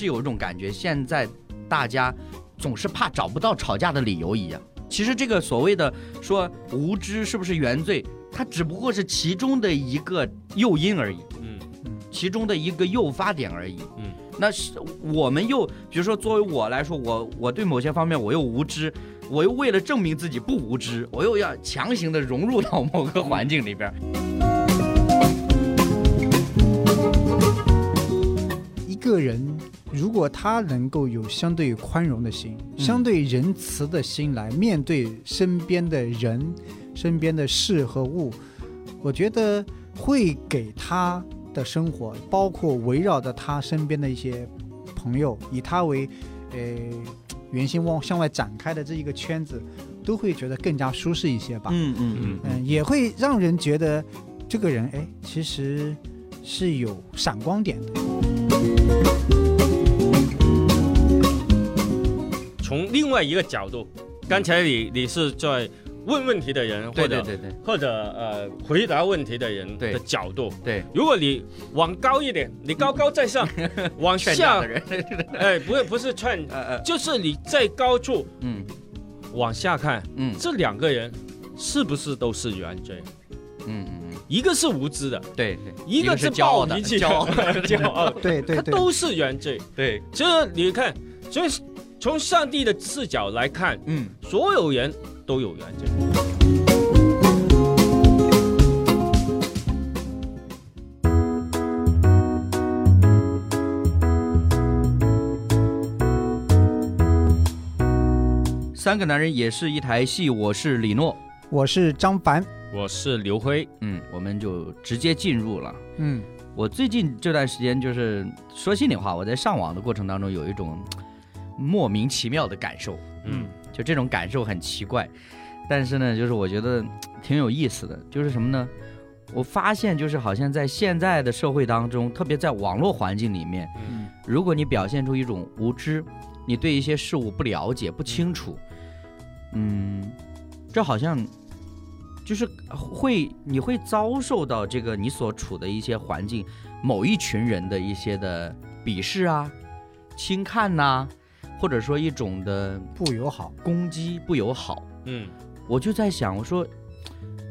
是有一种感觉，现在大家总是怕找不到吵架的理由一样。其实这个所谓的说无知是不是原罪，它只不过是其中的一个诱因而已，嗯其中的一个诱发点而已。嗯，那是我们又比如说作为我来说，我我对某些方面我又无知，我又为了证明自己不无知，我又要强行的融入到某个环境里边。个人如果他能够有相对宽容的心、嗯相对仁慈的心来面对身边的人、身边的事和物，我觉得会给他的生活，包括围绕着他身边的一些朋友，以他为呃圆心往向外展开的这一个圈子，都会觉得更加舒适一些吧。嗯嗯嗯嗯，也会让人觉得这个人哎，其实是有闪光点的。从另外一个角度，刚才你你是在问问题的人，或者对对或者呃回答问题的人的角度。对，如果你往高一点，你高高在上，往下哎，不是不是劝，呃呃，就是你在高处嗯往下看，嗯这两个人是不是都是原罪？嗯嗯嗯，一个是无知的，对对，一个是暴脾气的骄傲的，骄傲，对 对对，他都是原罪。对，这你看，所以从上帝的视角来看，嗯。所有人都有原罪。三个男人也是一台戏，我是李诺。我是张凡，我是刘辉，嗯，我们就直接进入了。嗯。我最近这段时间就是说心里话，我在上网的过程当中有一种莫名其妙的感受，嗯。就这种感受很奇怪，但是呢，就是我觉得挺有意思的，就是什么呢？我发现就是好像在现在的社会当中，特别在网络环境里面，嗯。如果你表现出一种无知，你对一些事物不了解、不清楚，嗯，这好像就是会你会遭受到这个你所处的一些环境某一群人的一些的鄙视啊、轻看呐、或者说一种的不友好，攻击、不友好。嗯我就在想，我说，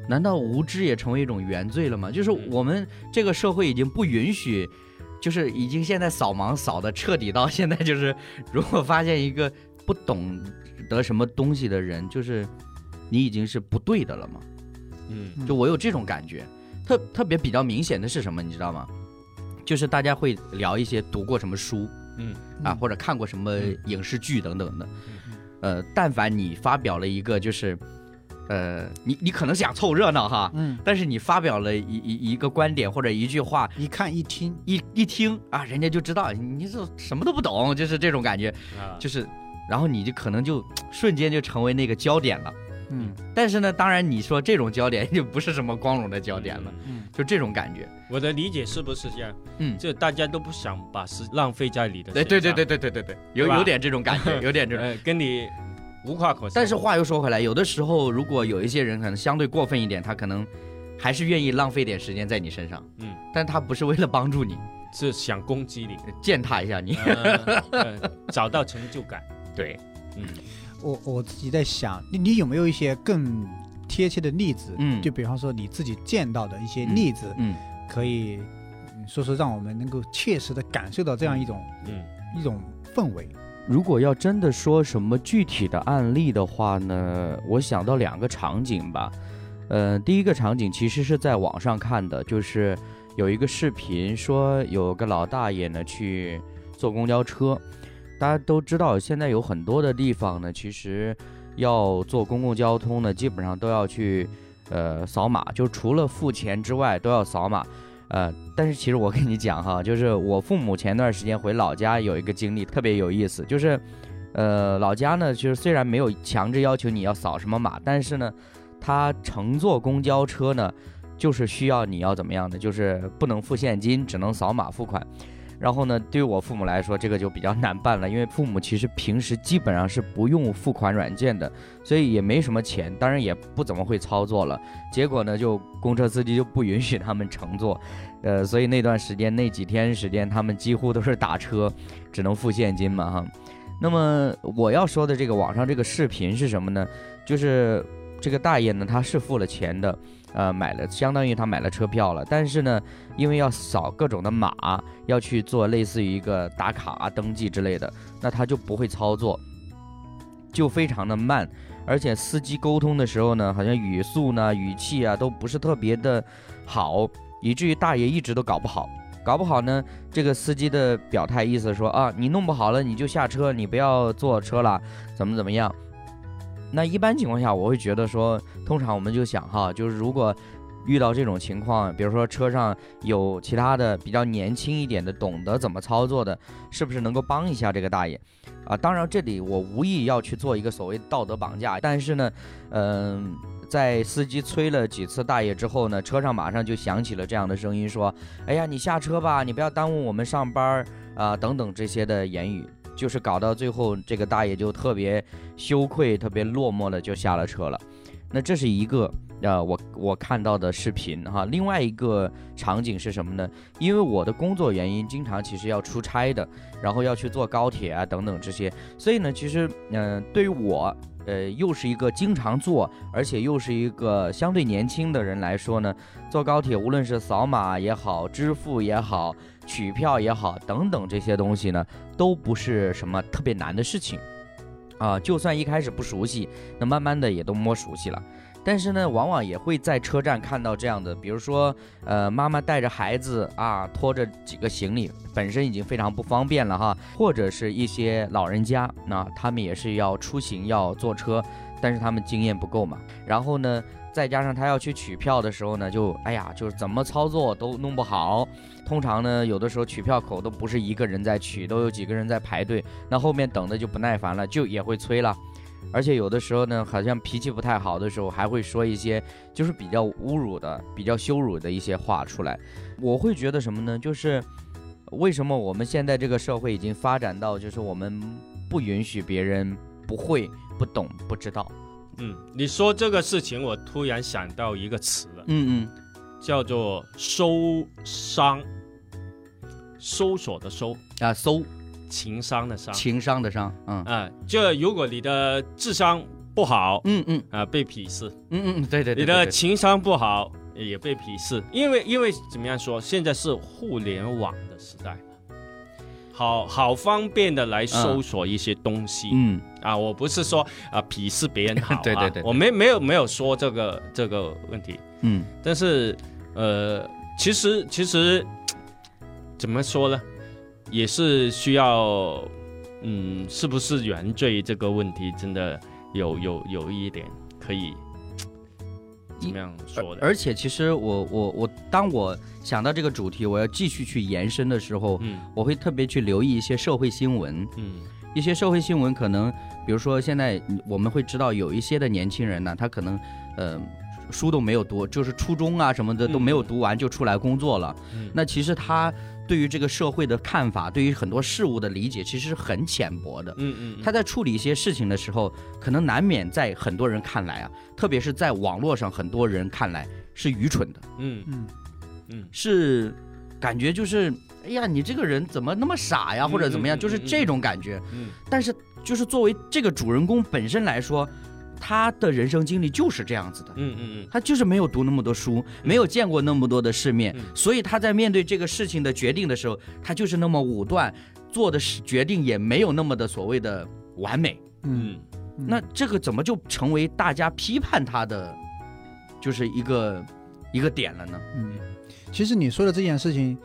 难道无知也成为一种原罪了吗？就是嗯我们这个社会已经不允许，就是已经现在扫盲扫的彻底到现在，就是如果发现一个不懂得什么东西的人，就是你已经是不对的了吗？嗯。嗯就我有这种感觉，特特别比较明显的是什么，你知道吗？就是大家会聊一些读过什么书嗯。啊，或者看过什么影视剧等等的。嗯。呃，但凡你发表了一个就是，呃，你你可能想凑热闹哈，嗯，但是你发表了一一一个观点或者一句话，一看一听，一一听啊，人家就知道你这什么都不懂，就是这种感觉，啊，就是，然后你就可能就瞬间就成为那个焦点了。嗯但是呢，当然你说这种焦点就不是什么光荣的焦点了，嗯嗯就这种感觉。我的理解是不是这样？嗯，就大家都不想把时浪费在你的对对对对对，对对对对，有有点这种感觉，有点这种。呃，跟你无话可说。但是话又说回来，有的时候如果有一些人可能相对过分一点，他可能还是愿意浪费点时间在你身上，嗯，但他不是为了帮助你，是想攻击你，践踏一下你。呃呃找到成就感。对，嗯我我自己在想，你你有没有一些更贴切的例子？嗯就比方说你自己见到的一些例子，嗯，可以嗯说说让我们能够切实的感受到这样一种嗯一种氛围。如果要真的说什么具体的案例的话呢，我想到两个场景吧。呃，第一个场景其实是在网上看的，就是有一个视频说有个老大爷呢去坐公交车，大家都知道现在有很多的地方呢，其实要坐公共交通呢，基本上都要去呃扫码，就除了付钱之外都要扫码。呃，但是其实我跟你讲哈，就是我父母前段时间回老家有一个经历特别有意思，就是，呃，老家呢，就是虽然没有强制要求你要扫什么码，但是呢，他乘坐公交车呢，就是需要你要怎么样的，就是不能付现金，只能扫码付款。然后呢，对于我父母来说，这个就比较难办了，因为父母其实平时基本上是不用付款软件的，所以也没什么钱，当然也不怎么会操作了。结果呢，就公车司机就不允许他们乘坐，呃，所以那段时间那几天时间，他们几乎都是打车，只能付现金嘛哈。那么我要说的这个网上这个视频是什么呢？就是这个大爷呢，他是付了钱的。呃，买了相当于他买了车票了，但是呢，因为要扫各种的码，要去做类似于一个打卡啊、登记之类的，那他就不会操作，就非常的慢，而且司机沟通的时候呢，好像语速呢、语气啊都不是特别的好，以至于大爷一直都搞不好，搞不好呢，这个司机的表态意思说啊，你弄不好了你就下车，你不要坐车了，怎么怎么样。那一般情况下，我会觉得说，通常我们就想哈，就是如果遇到这种情况，比如说车上有其他的比较年轻一点的、懂得怎么操作的，是不是能够帮一下这个大爷？啊，当然这里我无意要去做一个所谓道德绑架，但是呢，嗯，在司机催了几次大爷之后呢，车上马上就响起了这样的声音，说：“哎呀，你下车吧，你不要耽误我们上班啊，等等这些的言语。”就是搞到最后，这个大爷就特别羞愧、特别落寞的就下了车了。那这是一个呃，我我看到的视频哈。另外一个场景是什么呢？因为我的工作原因，经常其实要出差的，然后要去坐高铁啊等等这些，所以呢，其实嗯，对于我呃又是一个经常坐，而且又是一个相对年轻的人来说呢，坐高铁无论是扫码也好，支付也好。取票也好，等等这些东西呢，都不是什么特别难的事情，啊，就算一开始不熟悉，那慢慢的也都摸熟悉了。但是呢，往往也会在车站看到这样的，比如说，呃，妈妈带着孩子啊，拖着几个行李，本身已经非常不方便了哈，或者是一些老人家，那他们也是要出行要坐车，但是他们经验不够嘛，然后呢。再加上他要去取票的时候呢，就哎呀，就是怎么操作都弄不好。通常呢，有的时候取票口都不是一个人在取，都有几个人在排队。那后面等的就不耐烦了，就也会催了。而且有的时候呢，好像脾气不太好的时候，还会说一些就是比较侮辱的、比较羞辱的一些话出来。我会觉得什么呢？就是为什么我们现在这个社会已经发展到，就是我们不允许别人不会、不懂、不知道。嗯，你说这个事情，我突然想到一个词了，嗯嗯，叫做收商，搜索的搜。啊，搜，情商的商，情商的商，嗯。啊，就如果你的智商不好，嗯嗯。啊，被鄙视，嗯嗯对对对，你的情商不好也被鄙视，因为因为怎么样说，现在是互联网的时代。好好方便的来搜索一些东西，嗯。啊，我不是说啊鄙视别人好啊，对对对，我没没有没有说这个这个问题，嗯，但是呃，其实其实怎么说呢，也是需要，嗯，是不是原罪这个问题真的有有有一点可以。怎么样说的？而且其实我我我，当我想到这个主题，我要继续去延伸的时候，嗯，我会特别去留意一些社会新闻，嗯，一些社会新闻可能，比如说现在我们会知道有一些的年轻人呢，他可能，呃，书都没有读，就是初中啊什么的都没有读完就出来工作了，那其实他。对于这个社会的看法，对于很多事物的理解，其实是很浅薄的。嗯嗯，他在处理一些事情的时候，可能难免在很多人看来啊，特别是在网络上，很多人看来是愚蠢的。嗯嗯嗯，是感觉就是，哎呀，你这个人怎么那么傻呀，或者怎么样，就是这种感觉。嗯，但是就是作为这个主人公本身来说。他的人生经历就是这样子的，嗯嗯嗯，他就是没有读那么多书，没有见过那么多的世面，所以他在面对这个事情的决定的时候，他就是那么武断，做的决定也没有那么的所谓的完美，嗯，那这个怎么就成为大家批判他的，就是一个一个点了呢？嗯，其实你说的这件事情。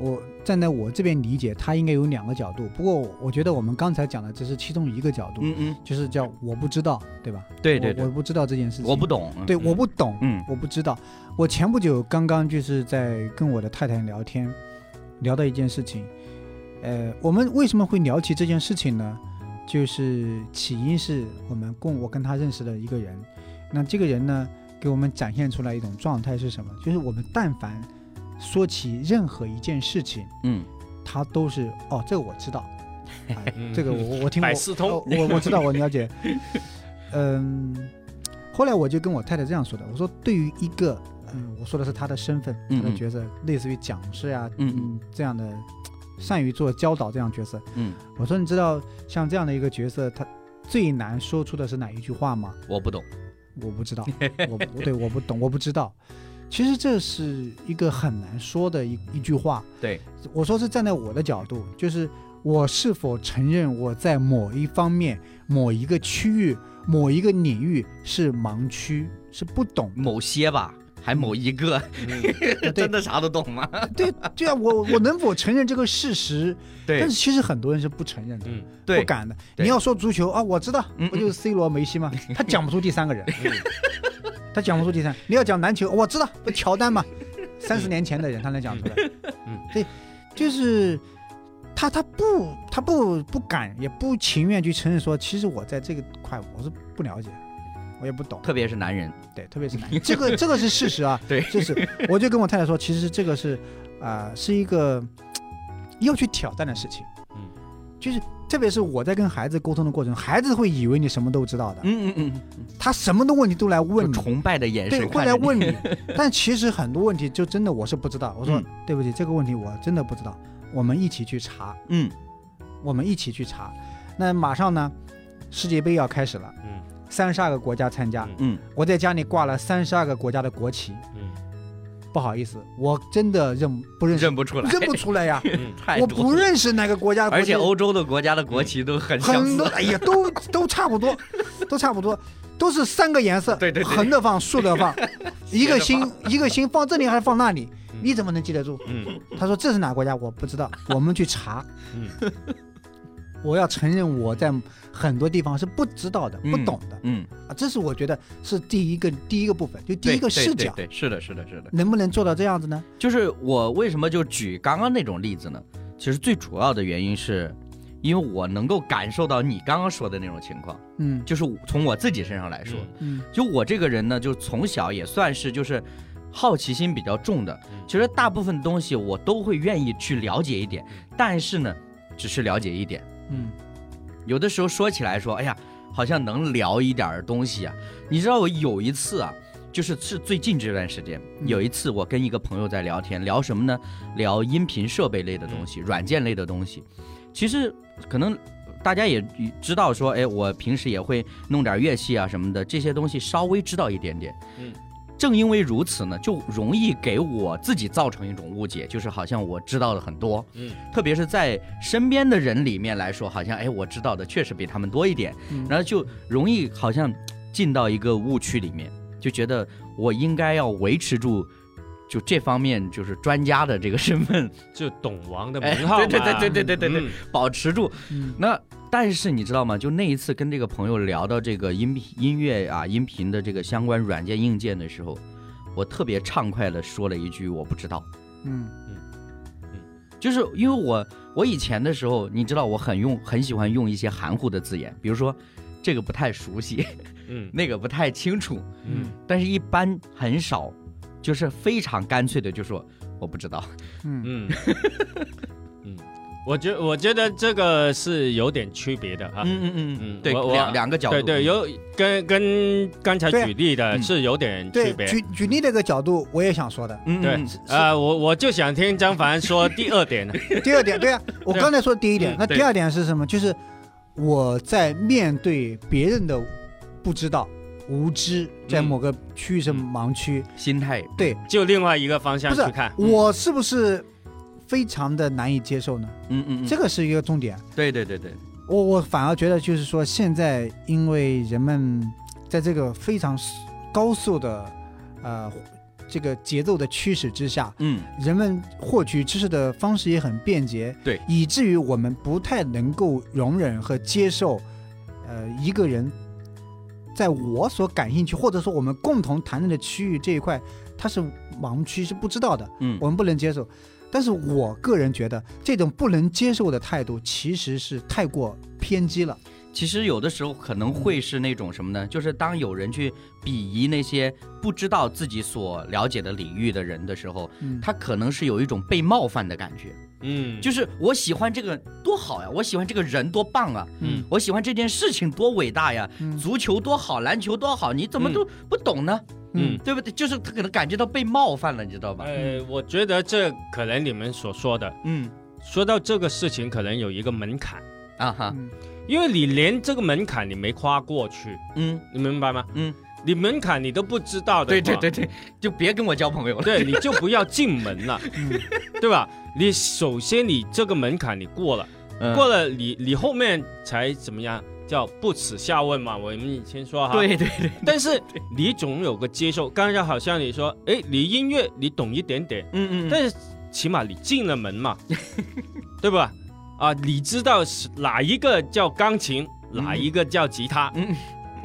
我站在我这边理解，他应该有两个角度。不过我觉得我们刚才讲的只是其中一个角度，嗯嗯，就是叫我不知道，对吧？对对对，我不知道这件事情，我不懂，对，我不懂，嗯，我不知道。我前不久刚刚就是在跟我的太太聊天，聊到一件事情，呃，我们为什么会聊起这件事情呢？就是起因是我们共我跟他认识的一个人，那这个人呢，给我们展现出来一种状态是什么？就是我们但凡。说起任何一件事情，嗯，他都是哦，这个我知道，这个我我听我百事通。哦我我知道我了解。嗯，后来我就跟我太太这样说的，我说对于一个嗯，我说的是他的身份，他的角色，类似于讲师啊，嗯嗯这样的善于做教导这样角色，嗯，我说你知道像这样的一个角色，他最难说出的是哪一句话吗？我不懂。我不知道，我不对，我不懂，我不知道。其实这是一个很难说的一一句话。对，我说是站在我的角度，就是我是否承认我在某一方面、某一个区域、某一个领域是盲区，是不懂。某些吧，还某一个，对真的啥都懂吗？对对啊，我我能否承认这个事实？对但是其实很多人是不承认的，嗯对不敢的。你要说足球啊，我知道嗯，不就是 C 罗、梅西吗？他讲不出第三个人，他讲不出第三。你要讲篮球，我知道，不乔丹嘛，三十年前的人他能讲出来。嗯，对，就是他他不他不不敢也不情愿去承认说，其实我在这个块我是不了解，我也不懂。特别是男人，对，特别是男人，这个这个是事实啊。对。就是我就跟我太太说，其实这个是啊、是一个要去挑战的事情。嗯，就是特别是我在跟孩子沟通的过程，孩子会以为你什么都知道的，嗯嗯嗯，他什么的问题都来问你，崇拜的眼对，神会看着你，来问你。但其实很多问题就真的我是不知道。我说、嗯。对不起，这个问题我真的不知道，我们一起去查，嗯。我们一起去查。那马上呢，世界杯要开始了，嗯三十二个国家参加，嗯。嗯，我在家里挂了三十二个国家的国旗。嗯。不好意思，我真的认不认识，认不出来，认不出来呀，嗯太我不认识哪个国家的国旗，而且欧洲的国家的国旗都很很多，，哎呀，都都差不多，都差不多，都是三个颜色，对对对。横的放，竖的 放，一个斜心一个心放这里还是放那里，嗯。你怎么能记得住？嗯。他说这是哪个国家？我不知道，我们去查。嗯我要承认我在很多地方是不知道的、嗯不懂的嗯，啊，这是我觉得是第一个第一个部分，就第一个视角，对，对是的，是的，是的。能不能做到这样子呢？就是我为什么就举刚刚那种例子呢？其实最主要的原因是，因为我能够感受到你刚刚说的那种情况，嗯就是从我自己身上来说，嗯就我这个人呢，就从小也算是就是好奇心比较重的嗯。其实大部分东西我都会愿意去了解一点，但是呢，只是了解一点。嗯有的时候说起来说，哎呀，好像能聊一点儿东西啊。你知道我有一次啊，就是是最近这段时间，嗯有一次我跟一个朋友在聊天，聊什么呢？聊音频设备类的东西，软件类的东西。其实可能大家也知道说，哎，我平时也会弄点乐器啊什么的，这些东西稍微知道一点点。嗯。正因为如此呢，就容易给我自己造成一种误解，就是好像我知道的很多，嗯。特别是在身边的人里面来说，好像哎，我知道的确实比他们多一点，嗯。然后就容易好像进到一个误区里面，就觉得我应该要维持住就这方面就是专家的这个身份，就懂王的哎名号 对，对对对对对对对嗯。保持住。嗯。那但是你知道吗？就那一次跟这个朋友聊到这个音频音乐啊、音频的这个相关软件硬件的时候，我特别畅快的说了一句我不知道。嗯。嗯就是因为我我以前的时候，你知道我很用很喜欢用一些含糊的字眼，比如说这个不太熟悉，嗯。那个不太清楚，嗯。但是一般很少，就是非常干脆的就说我不知道。嗯。嗯。嗯，我觉我觉得这个是有点区别的啊。嗯嗯嗯嗯对，两两个角度，对对，有跟跟刚才对啊举例的嗯是有点区，别。举举例这个角度，我也想说的。对嗯嗯，呃，我我就想听张凡说第二点呢。第二点，对啊，我刚才说第一点那第二点是什么？就是我在面对别人的不知道、无知，在嗯某个区域是盲区，心态，对就另外一个方向去看。我是不是非常的难以接受呢？嗯嗯嗯，这个是一个重点。对对对对，我我反而觉得就是说，现在因为人们在这个非常高速的呃这个节奏的驱使之下，嗯人们获取知识的方式也很便捷，对，以至于我们不太能够容忍和接受，呃，一个人在我所感兴趣或者说我们共同谈论的区域这一块，它是盲区，是不知道的，嗯我们不能接受。但是我个人觉得，这种不能接受的态度其实是太过偏激了。其其实有的时候可能会是那种什么呢？就是当有人去鄙夷那些不知道自己所了解的领域的人的时候，嗯他可能是有一种被冒犯的感觉。嗯，就是我喜欢这个多好呀，我喜欢这个人多棒啊，嗯我喜欢这件事情多伟大呀，嗯足球多好，篮球多好，你怎么都不懂呢？嗯对不对？就是他可能感觉到被冒犯了，你知道吧？呃，我觉得这可能你们所说的，嗯说到这个事情，可能有一个门槛，啊哈，嗯因为你连这个门槛你没跨过去，嗯你明白吗？嗯，你门槛你都不知道的，对对对，对，就别跟我交朋友了。对，你就不要进门了，嗯对吧？你首先你这个门槛你过了，嗯过了你你后面才怎么样？叫不耻下问嘛，我们以前说哈。。对对对，但是你总有个接受，刚才好像你说，哎，你音乐你懂一点点，嗯嗯，但是起码你进了门嘛，对吧？啊，你知道是哪一个叫钢琴，哪一个叫吉他，嗯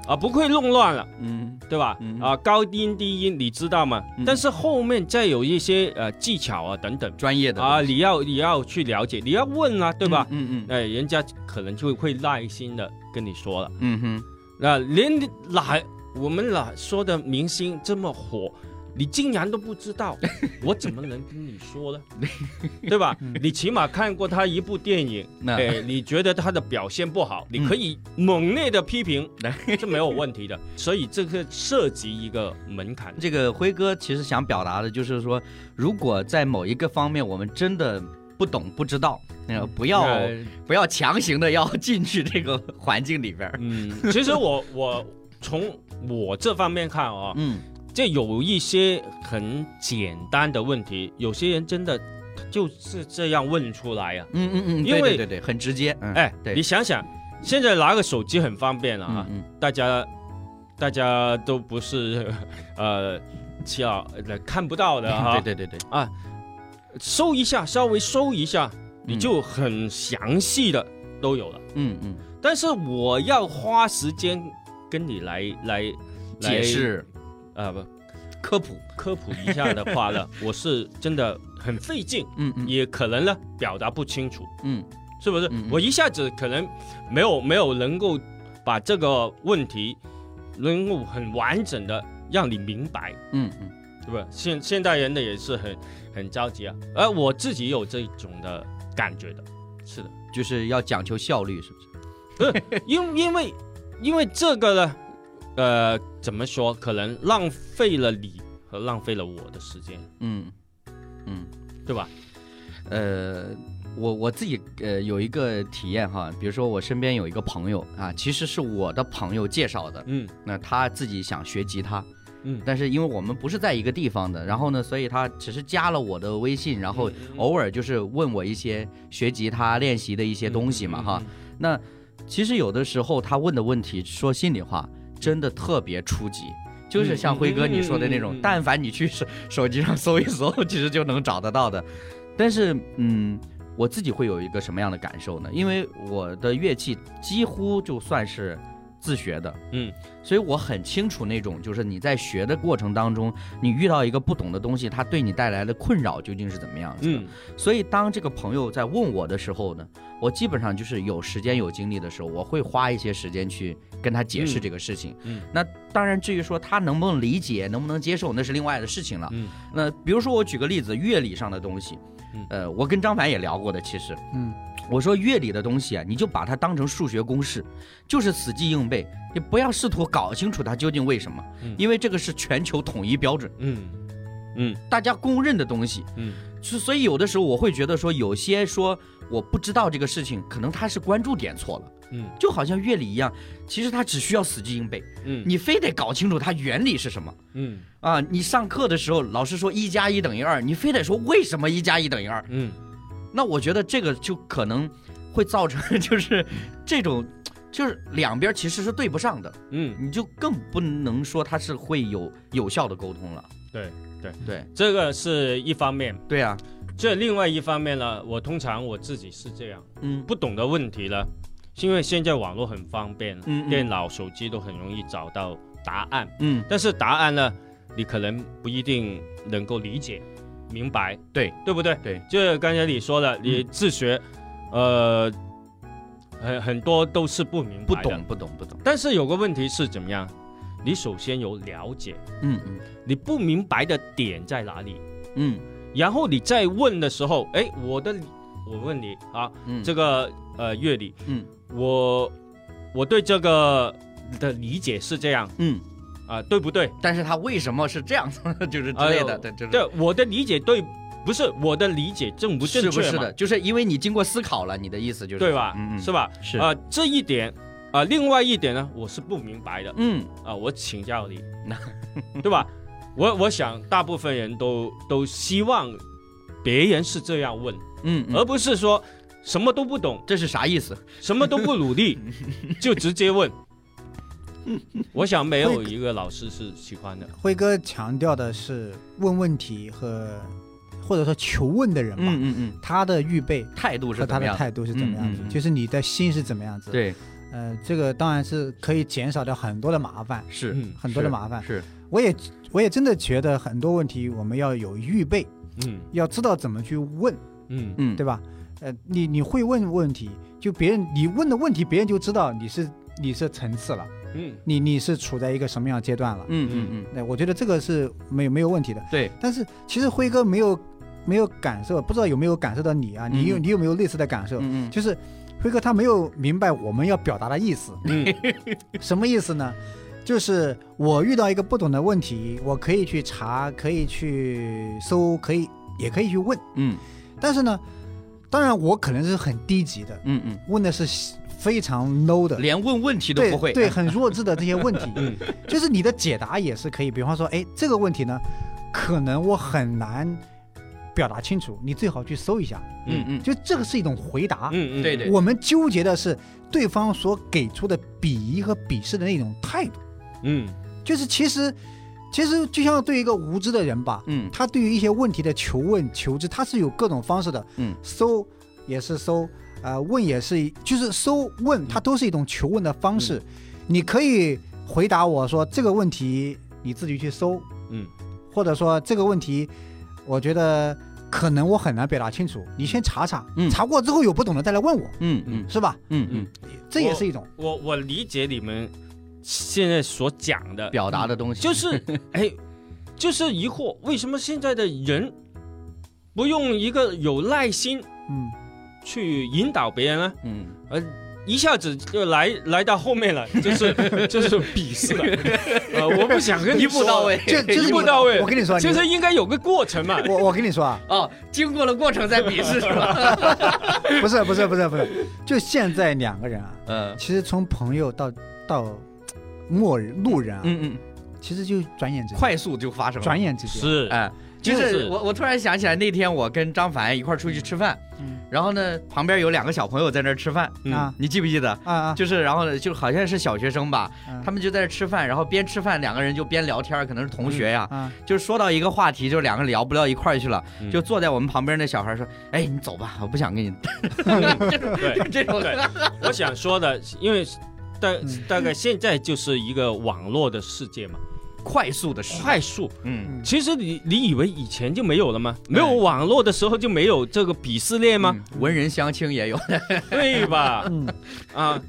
啊，不会弄乱了，嗯对吧？嗯啊，高音低音你知道吗？嗯但是后面再有一些呃技巧啊等等专业的啊，你要你要去了解，你要问啊，对吧？嗯嗯哎，人家可能就会耐心的跟你说了。嗯哼，那连你哪我们哪说的明星这么火，你竟然都不知道，我怎么能跟你说呢？对吧？你起码看过他一部电影，那哎，你觉得他的表现不好，你可以猛烈的批评，这没有问题的。所以这个涉及一个门槛。这个辉哥其实想表达的就是说，如果在某一个方面我们真的不懂不知道，呃，不要呃不要强行的要进去这个环境里边儿。嗯，其实我我从我这方面看啊、嗯。这有一些很简单的问题，有些人真的就是这样问出来呀、嗯嗯嗯，因为对对很直接。嗯哎，对。你想想，现在拿个手机很方便了啊，嗯大家大家都不是呃，叫呃看不到的对对对对，搜一下，稍微搜一下，你嗯就很详细的都有了。嗯嗯，但是我要花时间跟你来来来解释。啊不科普。科普一下的话呢，我是真的很费劲，嗯嗯。也可能呢表达不清楚，嗯。是不是？嗯嗯。我一下子可能没有没有能够把这个问题能够很完整的让你明白，嗯嗯对吧？现现代人的也是很很着急啊，而我自己有这种的感觉的，是的，就是要讲求效率，是不是？因因为因为这个呢，呃，怎么说？可能浪费了你和浪费了我的时间，嗯嗯。对吧？呃，我我自己呃有一个体验哈，比如说我身边有一个朋友啊，其实是我的朋友介绍的，嗯那他自己想学吉他，嗯，但是因为我们不是在一个地方的，然后呢，所以他只是加了我的微信，然后嗯偶尔就是问我一些学吉他练习的一些东西嘛哈。，那其实有的时候他问的问题，说心里话，真的特别初级。就是像辉哥你说的那种但凡你去手手机上搜一搜，其实就能找得到的。但是，嗯，我自己会有一个什么样的感受呢？因为我的乐器几乎就算是自学的，嗯所以我很清楚那种，就是你在学的过程当中，你遇到一个不懂的东西，它对你带来的困扰究竟是怎么样子的。嗯所以当这个朋友在问我的时候呢，我基本上就是有时间有精力的时候，我会花一些时间去跟他解释嗯这个事情。嗯那当然，至于说他能不能理解、能不能接受，那是另外的事情了。嗯那比如说我举个例子，乐理上的东西嗯，呃，我跟张凡也聊过的，其实嗯。我说乐理的东西啊，你就把它当成数学公式，就是死记硬背，你不要试图搞清楚它究竟为什么，嗯。因为这个是全球统一标准，嗯嗯。大家公认的东西。嗯。所，所以有的时候我会觉得说，有些说我不知道这个事情，可能他是关注点错了，嗯。就好像乐理一样，其实它只需要死记硬背，嗯。你非得搞清楚它原理是什么。嗯。啊！你上课的时候，老师说一加一等于二，你非得说为什么一加一等于二，嗯。那我觉得这个就可能会造成就是这种。就是两边其实是对不上的，嗯，你就更不能说它是会有有效的沟通了。对对，对。这个是一方面。对啊，这另外一方面呢，我通常我自己是这样，嗯。不懂的问题呢，是因为现在网络很方便，嗯嗯。电脑、手机都很容易找到答案，嗯，但是答案呢，你可能不一定能够理解、明白，对。对不对？对，就刚才你说的，你自学，呃，很很多都是不明白不懂，不懂不懂，但是有个问题是怎么样？你首先有了解，嗯嗯。你不明白的点在哪里，嗯。然后你再问的时候，哎，我的我问你啊，嗯，这个呃乐理，嗯我我对这个的理解是这样。嗯，啊、对不对？但是他为什么是这样子，就是之类的，对，就是。对，我的理解对，不是我的理解正不正确是不是的？就是因为你经过思考了，你的意思就是。对吧？嗯嗯，是吧？是。啊、这一点啊、另外一点呢，我是不明白的。嗯。啊、我请教你，对吧？我我想大部分人都都希望别人是这样问，嗯，嗯。而不是说什么都不懂，这是啥意思？什么都不努力 就直接问。我想没有一个老师是喜欢的。辉哥强调的是问问题和或者说求问的人嘛，嗯嗯嗯，他的预备态度是和怎么样？他的态度是怎么样子，嗯嗯嗯就是你的心是怎么样子。，对，呃，这个当然是可以减少掉很多的麻烦，是嗯很多的麻烦。是，我也我也真的觉得很多问题我们要有预备，嗯要知道怎么去问，嗯嗯，对吧？呃，你你会问问题，就别人你问的问题，别人就知道你是你是层次了，嗯你你是处在一个什么样的阶段了。嗯嗯嗯，那我觉得这个是没有没有问题的。对，但是其实辉哥没有没有感受，不知道有没有感受到你啊？你有嗯你有没有类似的感受？嗯嗯，就是辉哥他没有明白我们要表达的意思，嗯什么意思呢？就是我遇到一个不懂的问题，我可以去查，可以去搜，可以也可以去问。嗯但是呢，当然我可能是很低级的，嗯嗯，问的是非常 low 的，连问问题都不会，对，很弱智的这些问题。嗯。就是你的解答也是可以，比方说，哎，这个问题呢，可能我很难表达清楚，你最好去搜一下。嗯嗯，就这个是一种回答。嗯嗯，对对。我们纠结的是对方所给出的鄙夷和鄙视的那种态度，嗯。就是其实，其实就像对一个无知的人吧，嗯。他对于一些问题的求问求知，他是有各种方式的。嗯，搜也是搜，呃，问也是，就是搜问，它都是一种求问的方式。你可以回答我说这个问题你自己去搜，嗯。或者说这个问题，我觉得可能我很难表达清楚，你先查查，嗯。查过之后有不懂的再来问我，嗯嗯。是吧？嗯嗯，这也是一种。我我理解你们现在所讲的，表达的东西。就是 哎，就是疑惑为什么现在的人不用一个有耐心嗯，去引导别人呢？嗯。一下子就来来到后面了，就是就是鄙视了。呃，我不想跟你一步到位，就就一步到位。我跟你说，你其实应该有个过程嘛。我我跟你说啊，哦，经过了过程再鄙视是吧？不是不是不是不是，就现在两个人啊，嗯。其实从朋友到到陌人路人啊，嗯嗯，其实就转眼之间，快速就发生了，转眼之间。是，哎，就就是。是我我突然想起来那天我跟张凡一块儿出去吃饭，嗯。然后呢旁边有两个小朋友在那儿吃饭，嗯。啊。你记不记得？啊啊，就是然后呢就好像是小学生吧，嗯。他们就在那儿吃饭，然后边吃饭两个人就边聊天，可能是同学呀，啊就说到一个话题，就两个人聊不到一块儿去了，嗯。就坐在我们旁边那小孩说：“哎，你走吧，我不想跟你。对。这种。对，我想说的，因为大嗯。大概现在就是一个网络的世界嘛，快速的时代，快速。嗯，嗯其实你你以为以前就没有了吗？没有网络的时候就没有这个鄙视链吗？嗯。文人相亲也有，对吧？嗯。啊，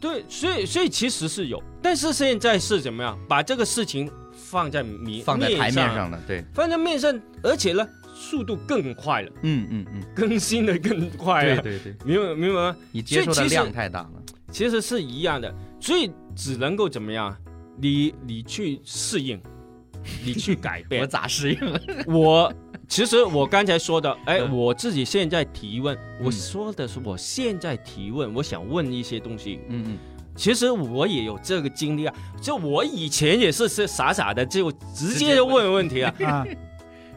对，所以所以其实是有，但是现在是怎么样？把这个事情放在明放在台面上，上的，对，放在面上，而且呢，速度更快了，嗯嗯嗯，更新的更快了，对对对，明白明白吗？你接受的量太大了，其实是一样的，所以只能够怎么样？你你去适应，你去改变我。咋适应？我其实我刚才说的，哎，嗯我自己现在提问，我嗯说的是我现在提问，我想问一些东西。嗯嗯，其实我也有这个经历啊，就我以前也是是傻傻的，就直接就问问题啊，啊，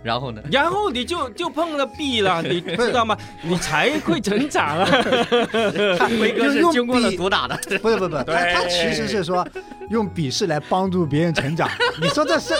然后呢？然后你就就碰了壁了，你知道吗？你才会成长啊。辉哥是用经过了毒打的，不是不是不是，他他其实是说用鄙视来帮助别人成长。你说这是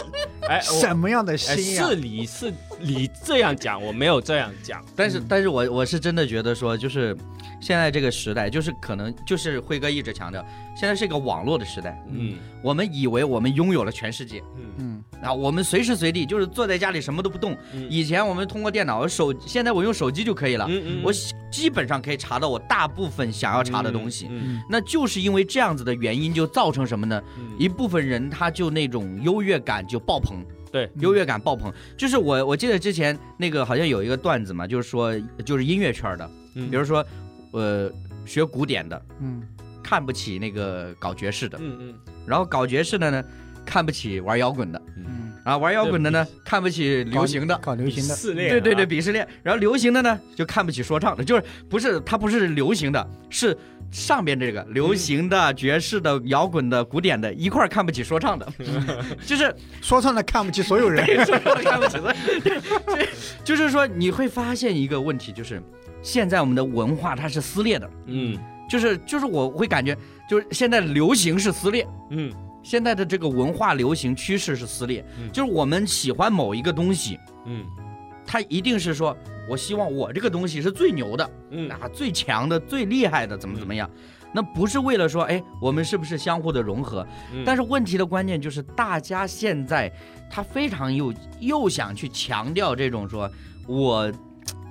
哎，什么样的哎心呀是？你是你这样讲，我没有这样讲。但是，但是我我是真的觉得说，就是现在这个时代，就是可能就是辉哥一直强调，现在是一个网络的时代。嗯。我们以为我们拥有了全世界，嗯。嗯。啊，我们随时随地就是坐在家里什么都不动。嗯。以前我们通过电脑、手，现在我用手机就可以了，嗯我基本上可以查到我大部分想要查的东西。嗯嗯。那就是因为这样子的原因，就造成什么呢？嗯。一部分人他就那种优越感就爆棚，对优越感爆棚。就是我我记得之前那个好像有一个段子嘛，就是说就是音乐圈的，嗯。比如说呃学古典的嗯。看不起那个搞爵士的，嗯嗯。然后搞爵士的呢看不起玩摇滚的，嗯，啊玩摇滚的呢看不起流行的。搞流行的，对对对，啊鄙视链。然后流行的呢，就看不起说唱的，就是不是它不是流行的，是上边这个流行的、爵士的、摇滚的、古典的一块儿看不起说唱的，就是 说唱的看不起所有人。说唱的看不起所有人。就是说你会发现一个问题，就是现在我们的文化它是撕裂的，嗯。就是就是我会感觉，就是现在流行是撕裂。嗯。现在的这个文化流行趋势是撕裂，嗯。就是我们喜欢某一个东西，嗯它一定是说，我希望我这个东西是最牛的，嗯啊，最强的、最厉害的，怎么怎么样？那不是为了说，哎，我们是不是相互的融合？嗯，但是问题的关键就是，大家现在他非常又又想去强调这种说我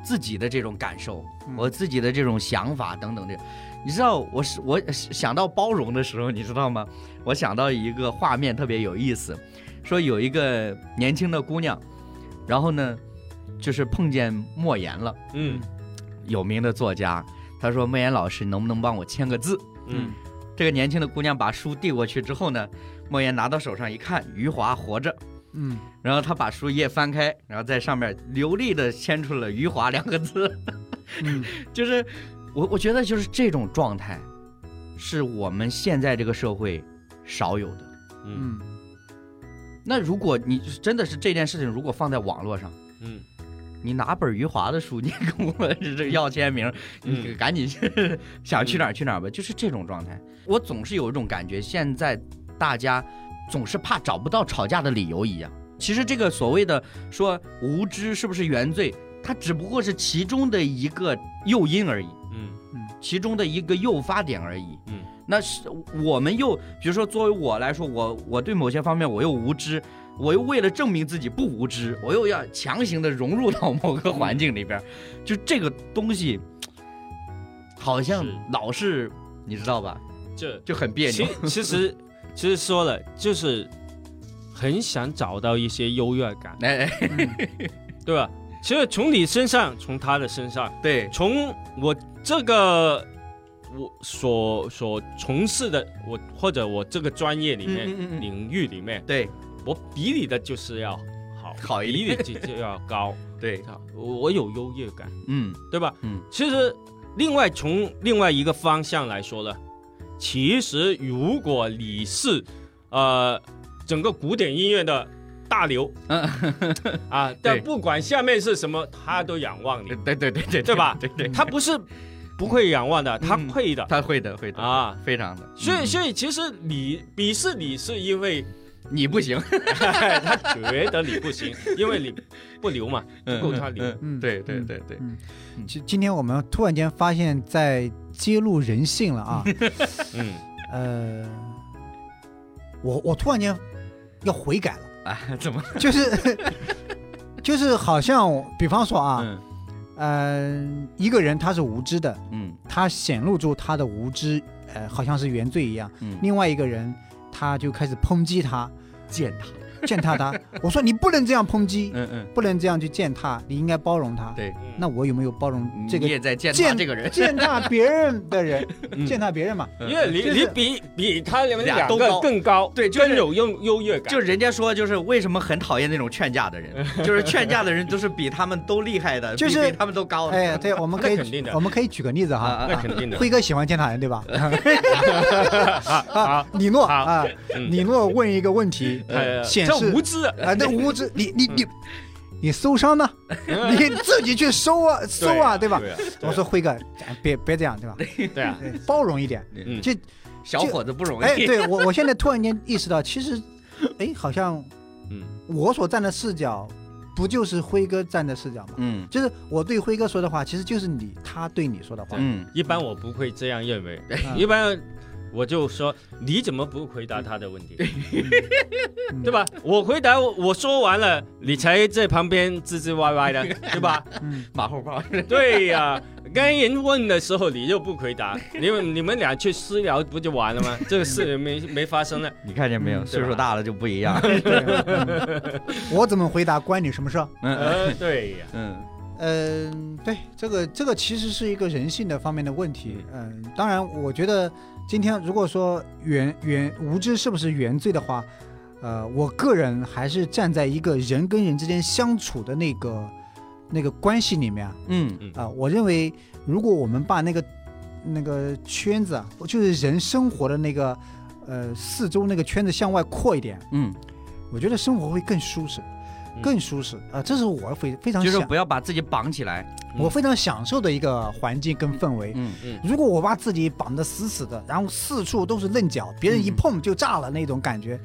自己的这种感受，嗯我自己的这种想法等等这。你知道，我是我想到包容的时候，你知道吗？我想到一个画面特别有意思，说有一个年轻的姑娘，然后呢，就是碰见莫言了。嗯。有名的作家，他说：“莫言老师，能不能帮我签个字？嗯？”这个年轻的姑娘把书递过去之后呢，莫言拿到手上一看，余华活着，嗯。然后他把书页翻开，然后在上面流利的签出了“余华”两个字，嗯。就是我我觉得就是这种状态，是我们现在这个社会少有的。嗯。嗯。那如果你真的是这件事情，如果放在网络上，嗯你拿本余华的书，你跟我这要签名，你嗯赶紧去想去哪儿去哪儿吧，就是这种状态。我总是有一种感觉，现在大家总是怕找不到吵架的理由一样。其实这个所谓的说无知是不是原罪，它只不过是其中的一个诱因而已，嗯嗯其中的一个诱发点而已。嗯，那是我们又比如说作为我来说，我我对某些方面我又无知，我又为了证明自己不无知，我又要强行的融入到某个环境里边，就这个东西，好像是。老是你知道吧，这就很别扭。其实 其实说了就是很想找到一些优越感，哎哎，嗯。对吧？其实从你身上，从他的身上，对，从我这个我所所从事的我或者我这个专业里面、嗯嗯嗯嗯。领域里面，对我比你的就是要好，好一比你点就就要高，对，我我有优越感，嗯对吧？嗯，其实另外从另外一个方向来说呢，其实如果你是呃整个古典音乐的大流，嗯啊，但不管下面是什么，他都仰望你，对对对对对吧对对，他不是不会仰望的，他嗯会的他会的会的，啊。非常的。所以，嗯所以其实你鄙视你是因为你不行，他觉得你不行，因为你不留嘛，不够他留。嗯嗯对对对对，今今天我们突然间发现，在揭露人性了啊！嗯。呃，我我突然间要悔改了，啊，怎么？就是 就是好像，比方说啊，嗯。嗯、一个人他是无知的，嗯。他显露出他的无知，呃，好像是原罪一样。嗯，另外一个人他就开始抨击他，践踏，践踏他。我说你不能这样抨击，嗯嗯，不能这样去践踏，你应该包容他。对，嗯那我有没有包容这你个也在践踏践这个人，践踏别人的人？嗯践踏别人嘛？因为你你比比他们两个俩都高更高，对就是更有优优越感。就人家说，就是为什么很讨厌那种劝架的人，就是劝架的人都是比他们都厉害的，就是比比他们都高的。哎，对，我们可以我们可以举个例子哈。啊啊那肯定的。辉哥喜欢践踏人对吧？好好，李诺啊，嗯李诺问一个问题，呃这显示无知的，啊，那无知，你你你你受伤呢？你自己去收啊收啊，对吧？我说辉哥，别别这样，对吧？对啊，包容一点。嗯就小伙子不容易。哎，对我我现在突然间意识到，其实，哎，好像嗯我所站的视角，不就是辉哥站的视角吗？嗯就是我对辉哥说的话，其实就是你他对你说的话。嗯一般我不会这样认为，啊 一般我就说你怎么不回答他的问题，嗯对吧？我回答我说完了，你才在旁边唧唧歪歪的，对吧？嗯，马后炮。对呀、该人问的时候你又不回答，你们你们俩去私聊不就完了吗？这个事没没发生了。你看见没有？嗯岁数大了就不一样。我怎么回答关你什么事？嗯呃，对呀、嗯嗯，对，这个这个其实是一个人性的方面的问题。嗯，当然，我觉得今天如果说原原无知是不是原罪的话，呃，我个人还是站在一个人跟人之间相处的那个那个关系里面啊、嗯。啊我认为如果我们把那个那个圈子啊，就是人生活的那个呃四周那个圈子向外扩一点，嗯，我觉得生活会更舒适，嗯更舒适啊、这是我非非常就是不要把自己绑起来。我非常享受的一个环境跟氛围。嗯嗯如果我把自己绑得死死的，然后四处都是棱角，别人一嗯碰就炸了那种感觉，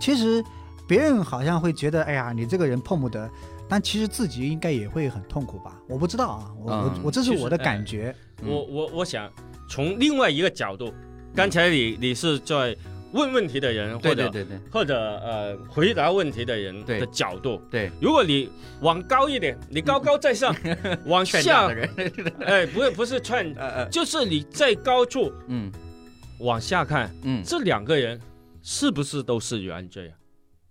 其实别人好像会觉得，哎呀，你这个人碰不得，但其实自己应该也会很痛苦吧？我不知道啊，我、嗯我我这是我的感觉。嗯我我我想从另外一个角度，刚才你你是在问问题的人，或者对对对。对或者呃回答问题的人的角度，对，如果你往高一点，你高高在上，往下。哎，不是不是串，就是你在高处嗯。往下看，嗯。这两个人是不是都是原罪啊？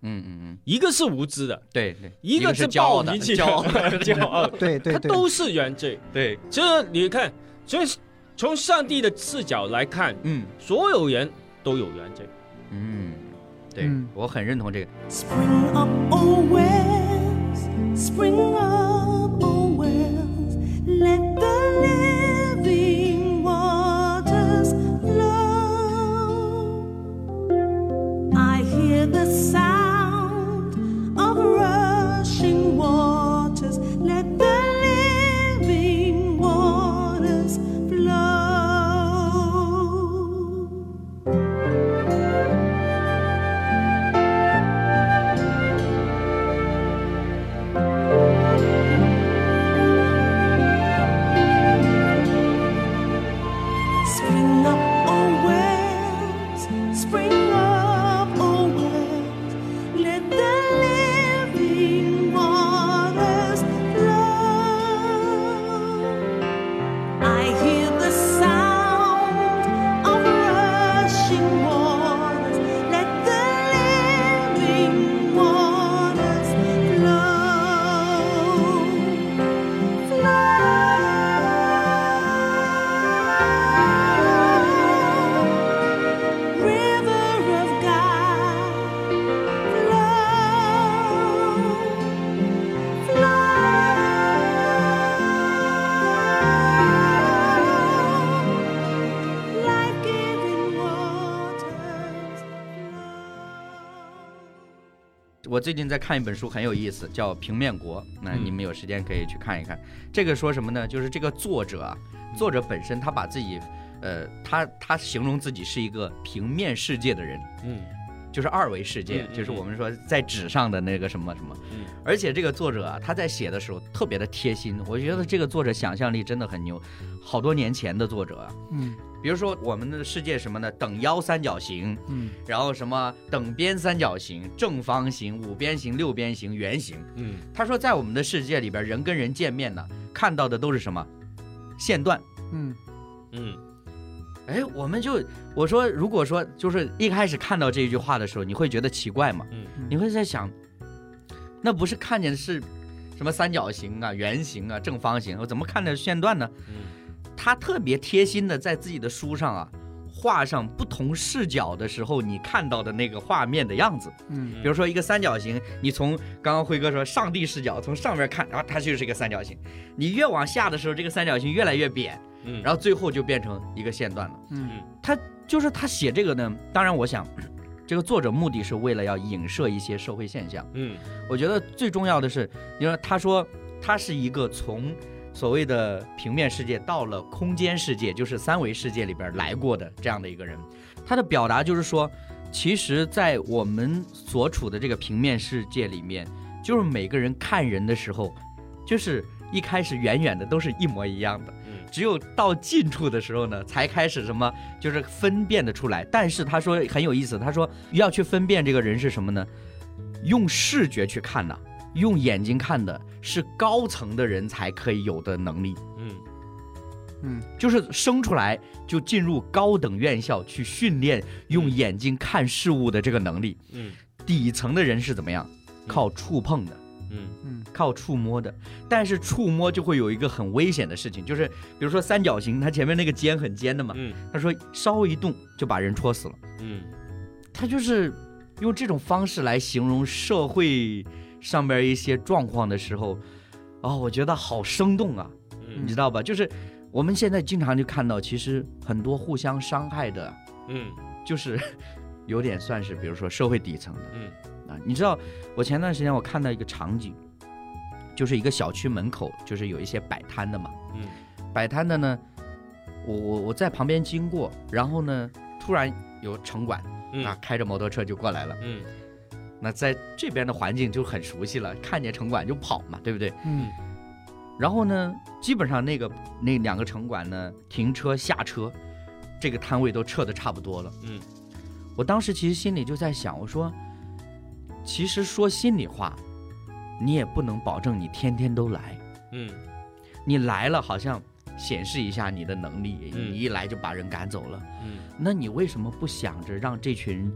嗯嗯嗯，一个是无知的，对对，一个是骄傲的，暴脾气的骄傲，骄傲，对他都是原罪。对，其实你看，所以从上帝的视角来看，嗯。所有人都有缘这个。嗯，对嗯我很认同这个。Spring up, oh wells, spring up, oh wells, let the 我最近在看一本书，很有意思，叫《平面国》。那嗯你们有时间可以去看一看。这个说什么呢？就是这个作者啊，作者本身他把自己，呃，他他形容自己是一个平面世界的人，嗯就是二维世界，就是我们说在纸上的那个什么什么。嗯而且这个作者啊，他在写的时候特别的贴心，我觉得这个作者想象力真的很牛。好多年前的作者啊，嗯比如说我们的世界什么呢？等腰三角形，嗯然后什么等边三角形、正方形、五边形、六边形、圆形。嗯他说，在我们的世界里边，人跟人见面呢，看到的都是什么？线段。嗯嗯哎，我们就我说，如果说就是一开始看到这一句话的时候，你会觉得奇怪吗？嗯你会在想，那不是看见的是什么三角形啊、圆形啊、正方形，我怎么看的是线段呢？嗯他特别贴心的在自己的书上啊，画上不同视角的时候你看到的那个画面的样子。嗯比如说一个三角形，你从刚刚辉哥说上帝视角从上面看，然后它就是一个三角形。你越往下的时候，这个三角形越来越扁，嗯，然后最后就变成一个线段了。嗯他就是他写这个呢，当然我想，这个作者目的是为了要影射一些社会现象。嗯我觉得最重要的是，因为他说他是一个从所谓的平面世界到了空间世界，就是三维世界里边来过的这样的一个人。他的表达就是说，其实，在我们所处的这个平面世界里面，就是每个人看人的时候，就是一开始远远的都是一模一样的，嗯只有到近处的时候呢，才开始什么就是分辨的出来。但是他说很有意思，他说要去分辨这个人是什么呢？用视觉去看呐、用眼睛看的是高层的人才可以有的能力。嗯嗯就是生出来就进入高等院校去训练用眼睛看事物的这个能力。嗯底层的人是怎么样？靠触碰的，嗯嗯靠触摸的。但是触摸就会有一个很危险的事情，就是比如说三角形，它前面那个尖很尖的嘛，嗯他说稍微一动就把人戳死了。嗯他就是用这种方式来形容社会上边一些状况的时候，哦，我觉得好生动啊。嗯你知道吧？就是我们现在经常就看到，其实很多互相伤害的，嗯就是 有点算是，比如说社会底层的嗯啊。你知道，我前段时间我看到一个场景，就是一个小区门口，就是有一些摆摊的嘛。嗯摆摊的呢，我我我在旁边经过，然后呢，突然有城管嗯啊开着摩托车就过来了。嗯那在这边的环境就很熟悉了，看见城管就跑嘛，对不对？嗯。然后呢，基本上那个那两个城管呢，停车下车，这个摊位都撤的差不多了。嗯。我当时其实心里就在想，我说，其实说心里话，你也不能保证你天天都来，嗯。你来了好像显示一下你的能力，嗯。你一来就把人赶走了，嗯。那你为什么不想着让这群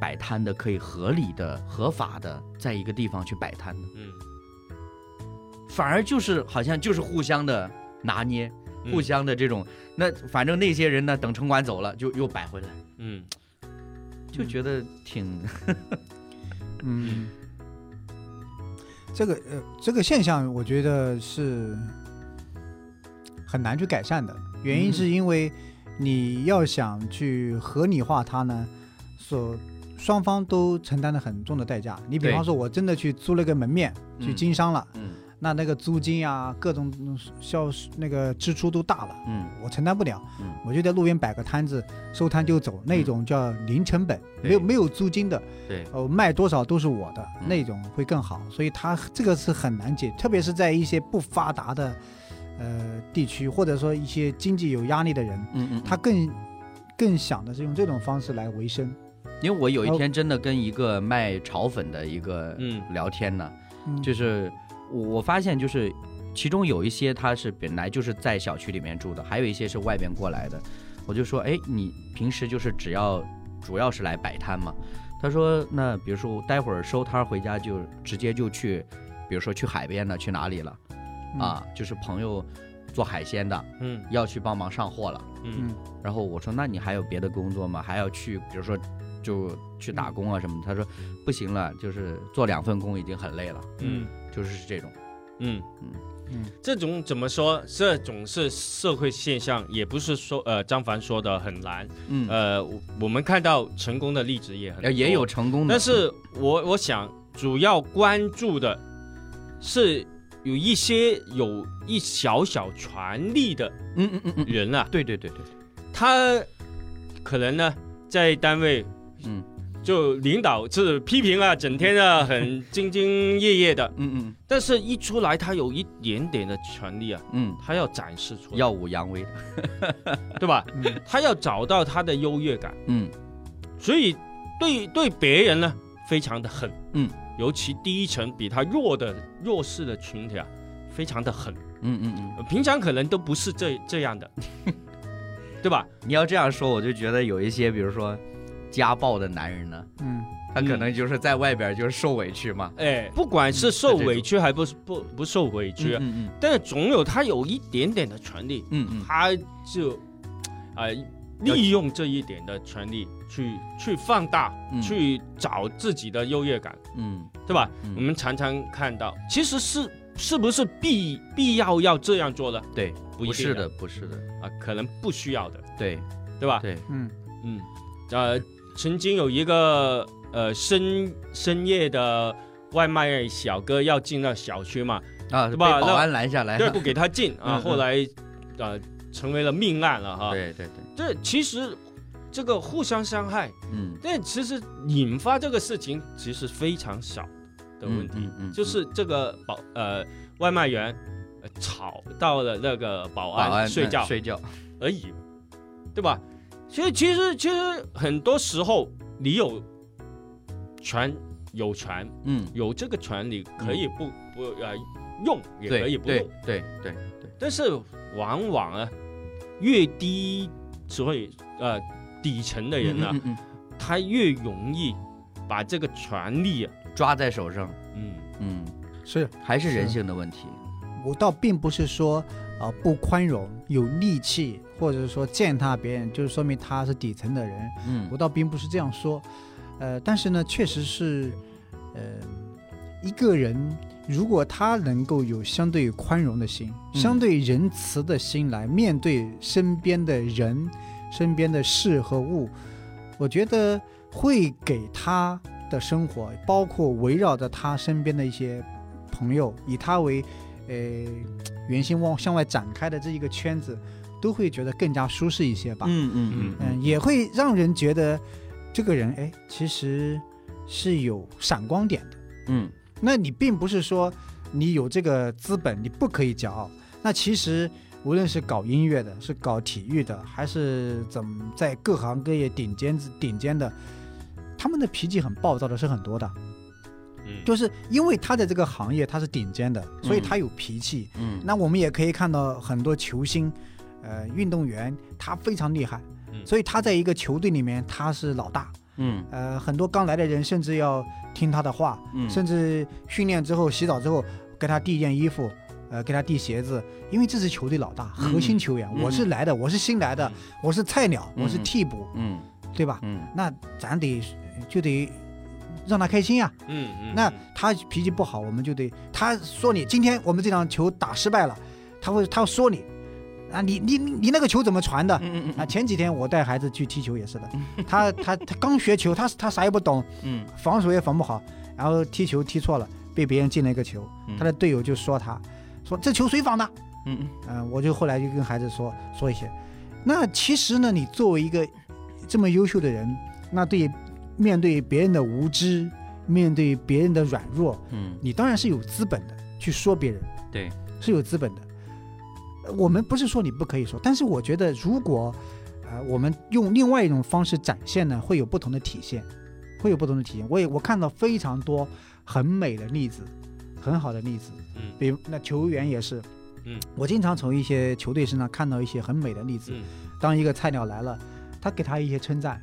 摆摊的可以合理的、合法的在一个地方去摆摊呢？嗯。反而就是好像就是互相的拿捏，嗯。互相的这种，那反正那些人呢，等城管走了就又摆回来，嗯。就觉得挺，嗯，这个呃，这个现象我觉得是很难去改善的，原因嗯。是因为你要想去合理化它呢，所双方都承担了很重的代价。你比方说，我真的去租了个门面去嗯经商了，嗯。那那个租金啊，各种销那个支出都大了，嗯。我承担不了，嗯。我就在路边摆个摊子，收摊就走，那种叫零成本，对。没有没有租金的，对，呃，卖多少都是我的，嗯。那种会更好。所以他这个是很难解，特别是在一些不发达的呃地区，或者说一些经济有压力的人，嗯嗯，他更更想的是用这种方式来维生。因为我有一天真的跟一个卖炒粉的一个嗯聊天呢，嗯，就是我我发现就是其中有一些他是本来就是在小区里面住的，还有一些是外边过来的。我就说，哎，你平时就是只要主要是来摆摊嘛？他说，那比如说待会儿收摊回家就直接就去，比如说去海边了，去哪里了嗯啊？就是朋友做海鲜的嗯要去帮忙上货了。嗯嗯然后我说，那你还有别的工作吗？还要去，比如说就去打工啊什么的？他说不行了，就是做两份工已经很累了，嗯。就是是这种。嗯。嗯。嗯这种怎么说？这种是社会现象，也不是说呃张凡说的很难。嗯。呃，我我们看到成功的例子也很多。呃也有，成功的，但是我我想主要关注的是有一些有一小小权力的嗯嗯嗯嗯，人啊，对对对对，他可能呢在单位嗯。就领导是批评啊，整天啊很兢兢业业的，嗯嗯。但是一出来他有一点点的权利啊，嗯，他要展示出来，耀武扬威。的，对吧？嗯。他要找到他的优越感，嗯。所以对对别人呢非常的狠，嗯，尤其第一层比他弱的弱势的群体啊，非常的狠，嗯嗯嗯，呃平常可能都不是这这样的，对吧？你要这样说，我就觉得有一些，比如说家暴的男人呢，嗯。他可能就是在外边就是受委屈嘛，哎，不管是受委屈还不是不不受委屈，嗯嗯但是总有他有一点点的权利，嗯嗯。他就啊、利用这一点的权利去去放大，嗯。去找自己的优越感，嗯。对吧？嗯。我们常常看到，其实是是不是必必要要这样做的？对，不是的，不是的，啊，可能不需要的，对对吧？对，嗯。嗯，呃，曾经有一个呃深深夜的外卖小哥要进那小区嘛，啊，被对吧？保安拦下来。了，对，不给他进 啊，嗯嗯。后来呃成为了命案了哈。对对对，这其实这个互相伤害，嗯。但其实引发这个事情其实非常少，的问题，嗯嗯嗯就是这个保呃外卖员、呃、吵到了那个保安保安睡觉睡觉，而已，对吧？所以其实其实很多时候你有权有权嗯，有这个权利，可以不、不呃用，也可以不用对，对对。对，但是往往啊，越低所以呃底层的人呢、嗯嗯嗯他越容易把这个权利啊，抓在手上，嗯嗯，是。还是人性的问题，我倒并不是说啊、不宽容、有戾气，或者说践踏别人，就是说明他是底层的人。嗯我倒并不是这样说，呃，但是呢，确实是，呃，一个人如果他能够有相对宽容的心、嗯相对仁慈的心来面对身边的人、身边的事和物，我觉得会给他的生活，包括围绕着他身边的一些朋友，以他为呃圆心往向外展开的这一个圈子，都会觉得更加舒适一些吧。嗯嗯嗯嗯，也会让人觉得这个人哎，其实是有闪光点的。嗯那你并不是说你有这个资本，你不可以骄傲。那其实无论是搞音乐的，是搞体育的，还是怎么在各行各业顶尖顶尖的，他们的脾气很暴躁的是很多的。嗯，就是因为他在这个行业他是顶尖的，所以他有脾气。嗯，那我们也可以看到很多球星，呃，运动员他非常厉害，嗯。所以他在一个球队里面他是老大。嗯。呃，很多刚来的人甚至要听他的话，嗯，甚至训练之后洗澡之后给他递一件衣服，呃，给他递鞋子，因为这是球队老大，核心球员，嗯。我是来的，我是新来的，我是菜鸟，我是嗯替补，嗯。对吧？嗯。那咱得就得让他开心呀、嗯嗯，那嗯他脾气不好，我们就得他说你今天我们这场球打失败了，他会他说你啊，你你你你那个球怎么传的？嗯嗯啊，前几天我带孩子去踢球也是的，他他他刚学球，他他啥也不懂，嗯防守也防不好，然后踢球踢错了，被别人进了一个球，嗯，他的队友就说他，说这球谁防的？嗯嗯嗯、我就后来就跟孩子说说一些。那其实呢，你作为一个这么优秀的人，那对面对别人的无知，面对别人的软弱，嗯你当然是有资本的去说别人，对，是有资本的。呃我们不是说你不可以说，但是我觉得如果，呃，我们用另外一种方式展现呢，会有不同的体现，会有不同的体现。我也我看到非常多很美的例子，很好的例子，嗯。比如那球员也是，嗯，我经常从一些球队身上看到一些很美的例子。嗯。当一个菜鸟来了，他给他一些称赞，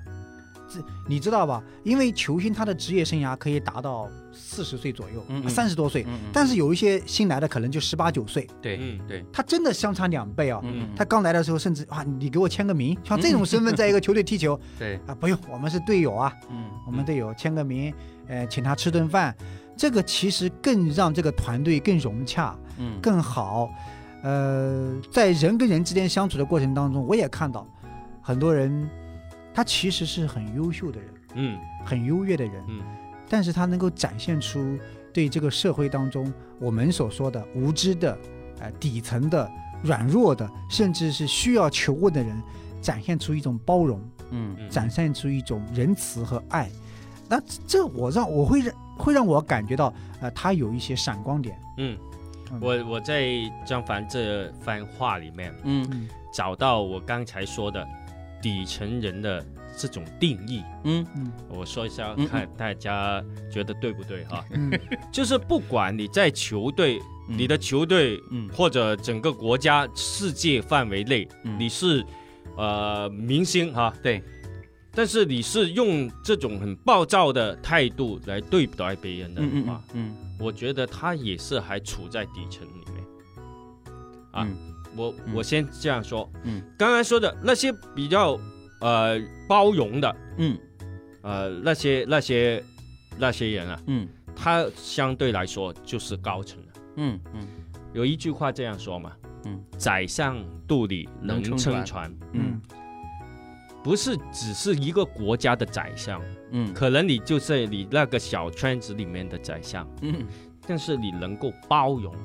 这你知道吧？因为球星他的职业生涯可以达到四十岁左右嗯，嗯三十多岁，嗯，但是有一些新来的可能就十八九岁，对嗯对，他真的相差两倍啊！嗯他刚来的时候，甚至啊，你给我签个名，像这种身份在一个球队踢球对，啊，不用，我们是队友啊，嗯我们队友签个名，呃，请他吃顿饭，这个其实更让这个团队更融洽、嗯更好。呃，在人跟人之间相处的过程当中，我也看到很多人，他其实是很优秀的人，嗯。很优越的人，嗯。但是他能够展现出对这个社会当中我们所说的无知的、呃底层的、软弱的，甚至是需要求问的人，展现出一种包容，嗯。嗯，展现出一种仁慈和爱。那这我让我会让会让我感觉到，呃，他有一些闪光点。嗯。嗯，我我在张凡这番话里面嗯。嗯。找到我刚才说的底层人的这种定义，嗯。嗯我说一下嗯，看大家觉得对不对哈？嗯。就是不管你在球队，嗯。你的球队嗯。或者整个国家、世界范围内，嗯。你是呃明星哈，对，但是你是用这种很暴躁的态度来对待别人的嗯话嗯，嗯。我觉得他也是还处在底层里面。啊嗯我嗯。我先这样说，嗯。刚才说的那些比较呃包容的嗯。呃那些那些那些人啊，嗯。他相对来说就是高层的。嗯嗯。有一句话这样说嘛，嗯，宰相肚里能能撑船。撑船，嗯。不是只是一个国家的宰相，嗯。可能你就是你那个小圈子里面的宰相，嗯。但是你能够包容，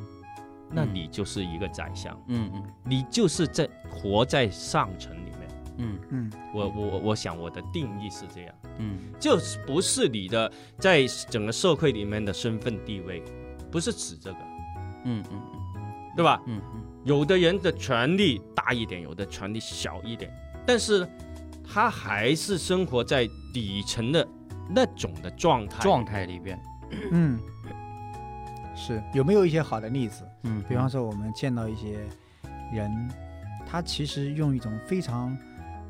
那嗯。你就是一个宰相，嗯嗯。你就是在活在上层里面，嗯。嗯。我我我我想我的定义是这样，嗯。就是不是你的在整个社会里面的身份地位，不是指这个，嗯嗯对吧？嗯嗯。有的人的权利大一点，有的权利小一点，但是他还是生活在底层的那种的状态。状态里边，嗯，是有没有一些好的例子？嗯，比方说，我们见到一些人，他其实用一种非常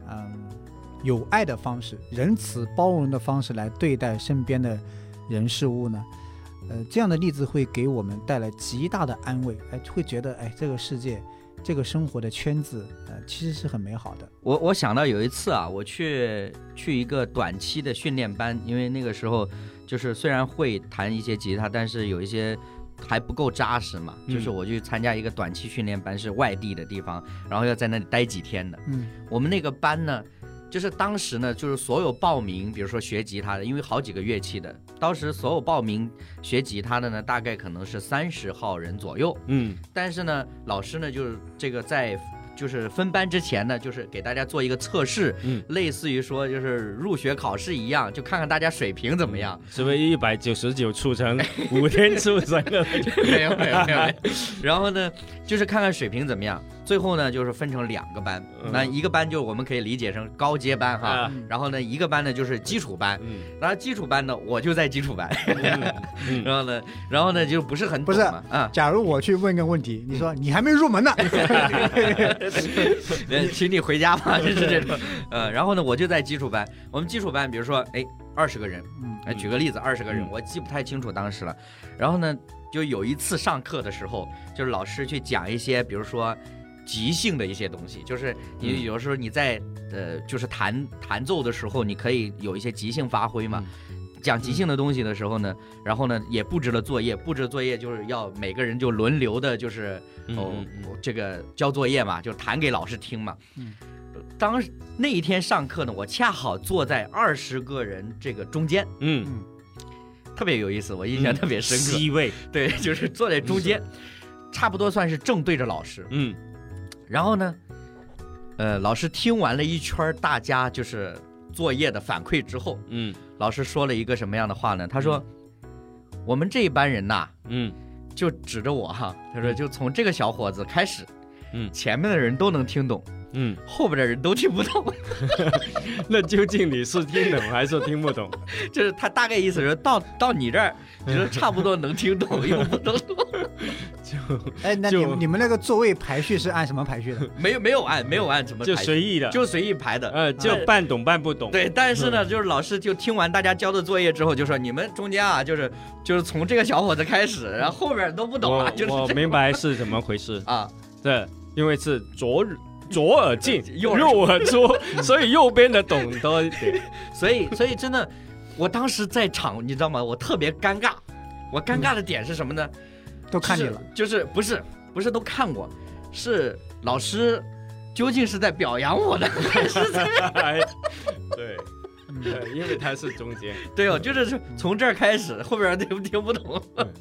嗯有爱的方式、仁慈包容的方式来对待身边的人事物呢。呃，这样的例子会给我们带来极大的安慰，哎，会觉得哎，这个世界、这个生活的圈子，呃，其实是很美好的。我我想到有一次啊，我去去一个短期的训练班，因为那个时候就是虽然会弹一些吉他，但是有一些还不够扎实嘛。嗯就是我去参加一个短期训练班，是外地的地方，然后要在那里待几天的。嗯我们那个班呢，就是当时呢，就是所有报名，比如说学吉他的，因为好几个乐器的，当时所有报名学吉他的呢，大概可能是三十号人左右。嗯但是呢，老师呢就是这个在就是分班之前呢，就是给大家做一个测试，嗯，类似于说就是入学考试一样，就看看大家水平怎么样。是不是一百九十九出成五天出成了？没有没有没有。然后呢，就是看看水平怎么样。最后呢，就是分成两个班，嗯。那一个班就我们可以理解成高阶班哈，啊。然后呢，一个班呢就是基础班。嗯。然后基础班呢，我就在基础班，嗯 然后呢，然后呢就不是很不是，啊，假如我去问个问题，你说你还没入门呢，呃，请你回家吧，就是这种。呃，然后呢，我就在基础班。我们基础班，比如说，哎，二十个人，嗯。哎，举个例子，二十个人嗯，我记不太清楚当时了。然后呢，就有一次上课的时候，就是老师去讲一些，比如说即兴的一些东西，就是你嗯。有时候你在呃，就是弹弹奏的时候，你可以有一些即兴发挥嘛。讲即兴的东西的时候呢，然后呢也布置了作业，布置作业就是要每个人就轮流的，就是哦这个交作业嘛，就弹给老师听嘛。嗯，当那一天上课呢，我恰好坐在二十个人这个中间，嗯，特别有意思，我印象特别深刻。C 位，对，就是坐在中间，差不多算是正对着老师。嗯然后呢，呃，老师听完了一圈大家就是作业的反馈之后，嗯。老师说了一个什么样的话呢？他说：“我们这一班人呐，嗯。就指着我哈，他说就从这个小伙子开始，嗯。前面的人都能听懂，嗯，后边的人都听不懂。那究竟你是听懂还是听不懂？就是他大概意思是到到你这儿，你说差不多能听懂，又不能懂，哎，那你们你们那个座位排序是按什么排序的？没有没有按没有按什么就排序随意的，就随意排的。呃，就半懂半不懂。对，但是呢，就是老师就听完大家交的作业之后，就说你们中间啊，就是就是从这个小伙子开始，然后后边都不懂了，就是我明白是怎么回事。啊，对，因为是左耳左耳进，右 右耳耳出，所以右边的懂多一点。所以所以真的，我当时在场，你知道吗？我特别尴尬。我尴尬的点是什么呢？都看你了，就是，就是不是不是都看过，是老师究竟是在表扬我呢，还是对，因为他是中间。对哦，就是从这儿开始，后边听听不懂嗯，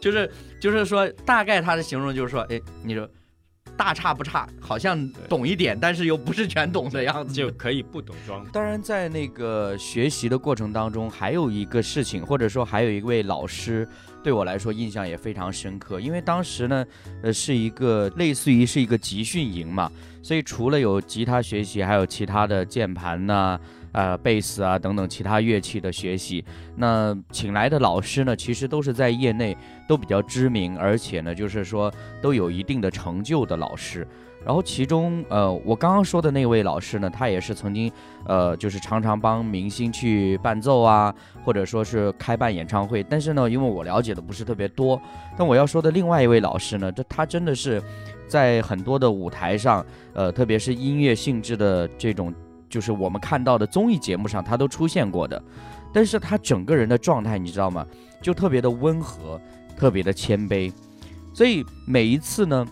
就是就是说，大概他的形容就是说，哎，你说大差不差，好像懂一点，但是又不是全懂的样子。就可以不懂装。当然，在那个学习的过程当中，还有一个事情，或者说还有一位老师，对我来说印象也非常深刻。因为当时呢，呃，是一个类似于是一个集训营嘛，所以除了有吉他学习，还有其他的键盘呐、呃，贝斯啊等等其他乐器的学习。那请来的老师呢，其实都是在业内都比较知名，而且呢，就是说都有一定的成就的老师。然后其中，呃，我刚刚说的那位老师呢，他也是曾经，呃，就是常常帮明星去伴奏啊，或者说是开办演唱会。但是呢，因为我了解的不是特别多，但我要说的另外一位老师呢，这他真的是在很多的舞台上，呃，特别是音乐性质的这种，就是我们看到的综艺节目上，他都出现过的。但是他整个人的状态，你知道吗？就特别的温和，特别的谦卑。所以每一次呢，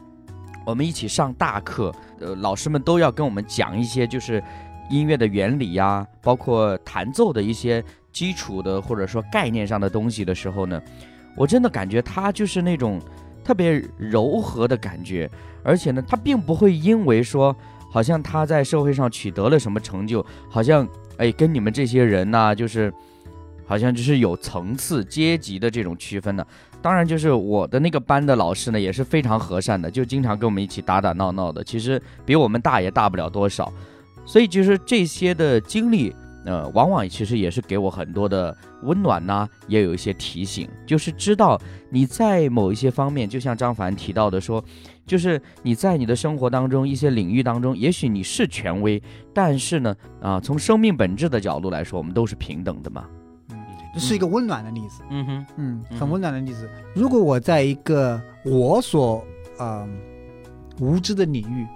我们一起上大课，呃，老师们都要跟我们讲一些就是音乐的原理呀，包括弹奏的一些基础的或者说概念上的东西的时候呢，我真的感觉他就是那种特别柔和的感觉，而且呢，他并不会因为说好像他在社会上取得了什么成就，好像哎跟你们这些人呐、就是好像就是有层次阶级的这种区分的。当然，就是我的那个班的老师呢，也是非常和善的，就经常跟我们一起打打闹闹的。其实比我们大也大不了多少，所以就是这些的经历，呃，往往其实也是给我很多的温暖呐、也有一些提醒，就是知道你在某一些方面，就像张凡提到的说，就是你在你的生活当中一些领域当中，也许你是权威，但是呢，啊、从生命本质的角度来说，我们都是平等的嘛。这是一个温暖的例子，嗯哼，嗯，嗯很温暖的例子。如果我在一个我所呃无知的领域、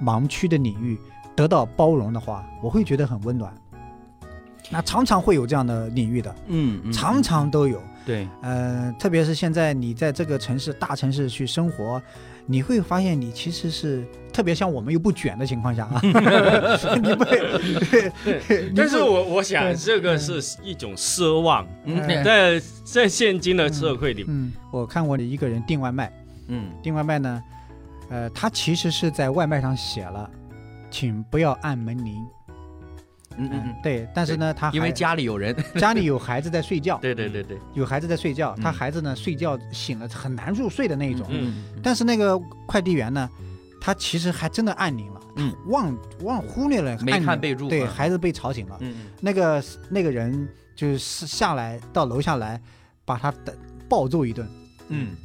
盲区的领域得到包容的话，我会觉得很温暖。那常常会有这样的领域的，嗯嗯，常常都有。对，呃，特别是现在你在这个城市、大城市去生活，你会发现你其实是特别像我们又不卷的情况下啊，你不会，但是我我想这个是一种奢望，在在现今的社会里，嗯，我看过你一个人订外卖，嗯。订外卖呢，呃，他其实是在外卖上写了，请不要按门铃。嗯嗯嗯，对，但是呢，他因为家里有人，家里有孩子在睡觉，对对对对，有孩子在睡觉，他嗯孩子呢睡觉醒了很难入睡的那一种。嗯但是那个快递员呢，他其实还真的按铃了，嗯。忘忘忽略了没看备注对，嗯。孩子被吵醒了。嗯。那个那个人就是下来到楼下来，把他的暴揍一顿，嗯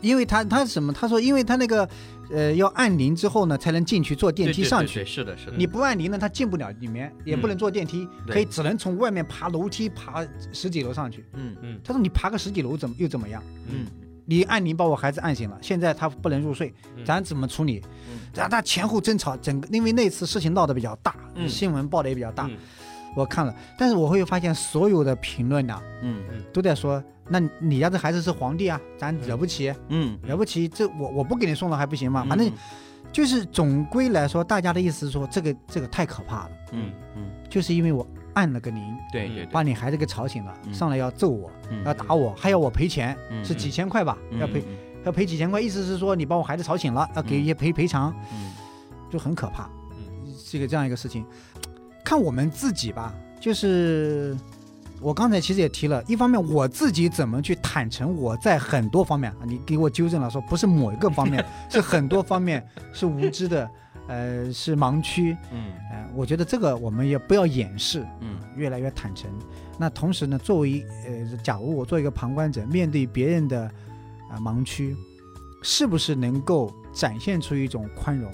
因为他他什么？他说，因为他那个呃要按铃之后呢，才能进去坐电梯上去。是的，是的，你不按铃呢，他进不了里面，也不能坐电梯，对可以只能从外面爬楼梯爬十几楼上去。嗯嗯他说你爬个十几楼怎么又怎么样？嗯你按铃把我孩子按醒了，现在他不能入睡，嗯咱怎么处理嗯？然后他前后争吵，整个因为那次事情闹得比较大，嗯新闻报的也比较大，嗯我看了，但是我会发现所有的评论呐、嗯。都在说，那你家这孩子是皇帝啊，咱惹不起，嗯，惹不起，这我我不给你送了还不行吗？嗯。反正就是总归来说，大家的意思是说这个这个太可怕了，嗯嗯，就是因为我按了个铃，对对对，把你孩子给吵醒了，嗯。上来要揍我，嗯要打我，还要我赔钱，嗯是几千块吧？嗯要赔嗯。要赔几千块，意思是说你把我孩子吵醒了，要给嗯。一些赔赔偿，嗯。就很可怕。嗯。这个这样一个事情，看我们自己吧，就是我刚才其实也提了，一方面我自己怎么去坦诚我在很多方面啊，你给我纠正了，说不是某一个方面，是很多方面是无知的，呃，是盲区，嗯呃，我觉得这个我们也不要掩饰，嗯越来越坦诚。那同时呢，作为呃，假如我做一个旁观者，面对别人的啊、盲区，是不是能够展现出一种宽容？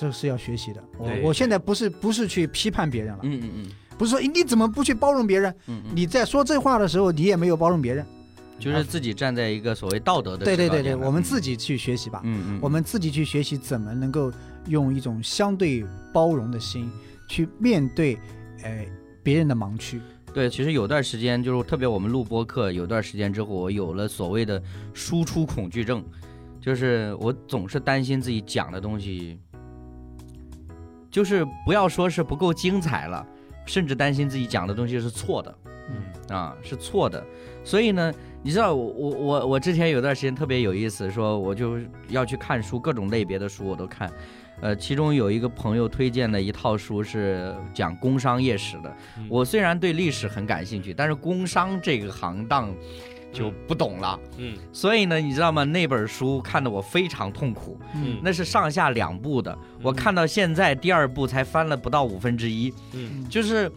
这是要学习的。我我现在不是不是去批判别人了，嗯嗯嗯不是说你怎么不去包容别人？嗯嗯，你在说这话的时候，你也没有包容别人。就是自己站在一个所谓道德的对对对对，我们自己去学习吧。嗯嗯，我们自己去学习怎么能够用一种相对包容的心去面对，呃，别人的盲区。对，其实有段时间就是特别我们录播课，有段时间之后，我有了所谓的输出恐惧症，就是我总是担心自己讲的东西，就是不要说是不够精彩了，甚至担心自己讲的东西是错的嗯啊，是错的。所以呢，你知道我我我我之前有段时间特别有意思，说我就要去看书，各种类别的书我都看。呃，其中有一个朋友推荐的一套书是讲工商业史的。嗯我虽然对历史很感兴趣，但是工商这个行当就不懂了。嗯。所以呢，你知道吗？那本书看得我非常痛苦，嗯。那是上下两部的。我看到现在第二部才翻了不到五分之一，嗯。就是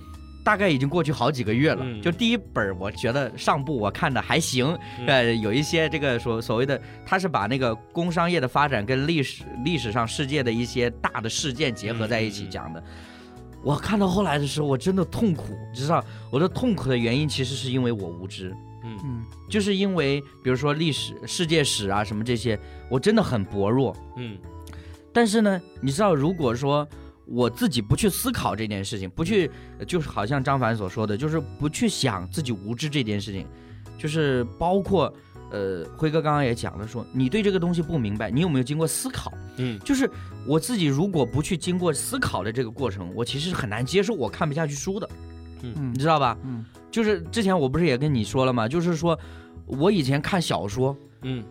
大概已经过去好几个月了。嗯。就第一本，我觉得上部我看的还行，嗯。呃，有一些这个所所谓的，他是把那个工商业的发展跟历史历史上世界的一些大的事件结合在一起讲的。我看到后来的时候，我真的痛苦，知道我的痛苦的原因其实是因为我无知，嗯。嗯。就是因为比如说历史、世界史啊什么这些，我真的很薄弱。嗯。但是呢，你知道，如果说我自己不去思考这件事情，不去，呃就是好像张凡所说的，就是不去想自己无知这件事情，就是包括，呃，辉哥刚刚也讲了说，你对这个东西不明白，你有没有经过思考？嗯。就是我自己如果不去经过思考的这个过程，我其实是很难接受我看不下去书的，嗯你知道吧？嗯就是之前我不是也跟你说了吗？就是说我以前看小说，嗯，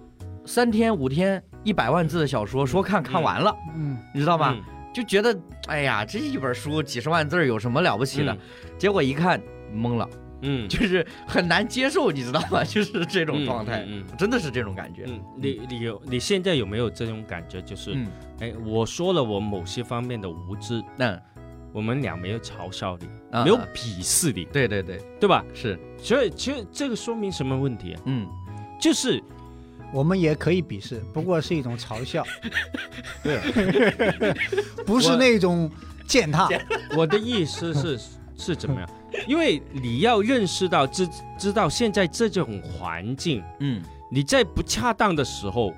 三天五天一百万字的小说，说看看完了，嗯你知道吧？嗯就觉得哎呀，这一本书几十万字儿有什么了不起的？嗯结果一看懵了，嗯 就是很难接受，你知道吗？就是这种嗯状态，嗯真的是这种感觉。嗯，你你有你现在有没有这种感觉？就是，嗯，哎，我说了我某些方面的无知，那我们俩没有嘲笑你，啊没有鄙视你，对对对，对吧？是，所以其实这个说明什么问题啊？嗯，就是我们也可以鄙视，不过是一种嘲笑，对，不是那种践踏。我的意思是 是怎么样？因为你要认识到知知道现在这种环境，嗯，你在不恰当的时候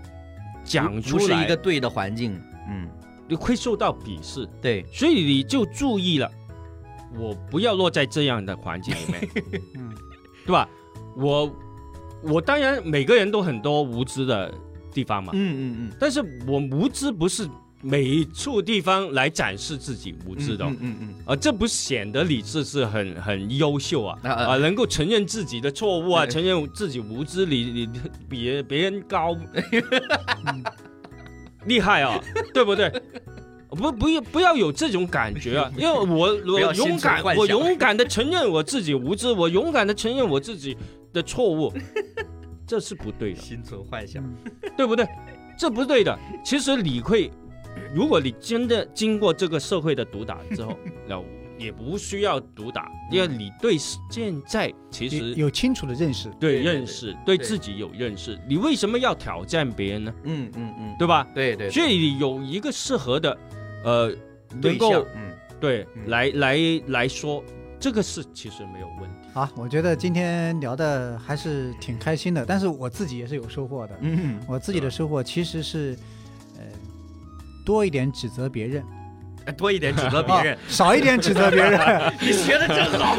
讲出来，不是一个对的环境。嗯，你会受到鄙视，对，所以你就注意了，我不要落在这样的环境里面，嗯，对吧？我我当然每个人都很多无知的地方嘛，嗯嗯嗯。但是我无知不是每一处地方来展示自己无知的哦、嗯嗯嗯啊，这不显得理智是很很优秀啊啊能够承认自己的错误啊，承认自己无知，你你你比别人高，厉害啊，对不对？不不要不要有这种感觉啊，因为我我勇敢，我勇敢的承认我自己无知，我勇敢的承认我自己的错误，这是不对的。心存幻想。对不对？这不对的。其实你会，如果你真的经过这个社会的毒打之后，那也不需要毒打，因为你对现在其实有清楚的认识。对认识，对对自己有认识，你为什么要挑战别人呢？嗯嗯嗯，对吧？对对，所以你有一个适合的，呃，能够对来来来说，这个是其实没有问题。好，我觉得今天聊的还是挺开心的，但是我自己也是有收获的。嗯，我自己的收获其实是，呃，多一点指责别人，哎多一点指责别人哦，少一点指责别人，你学的真好。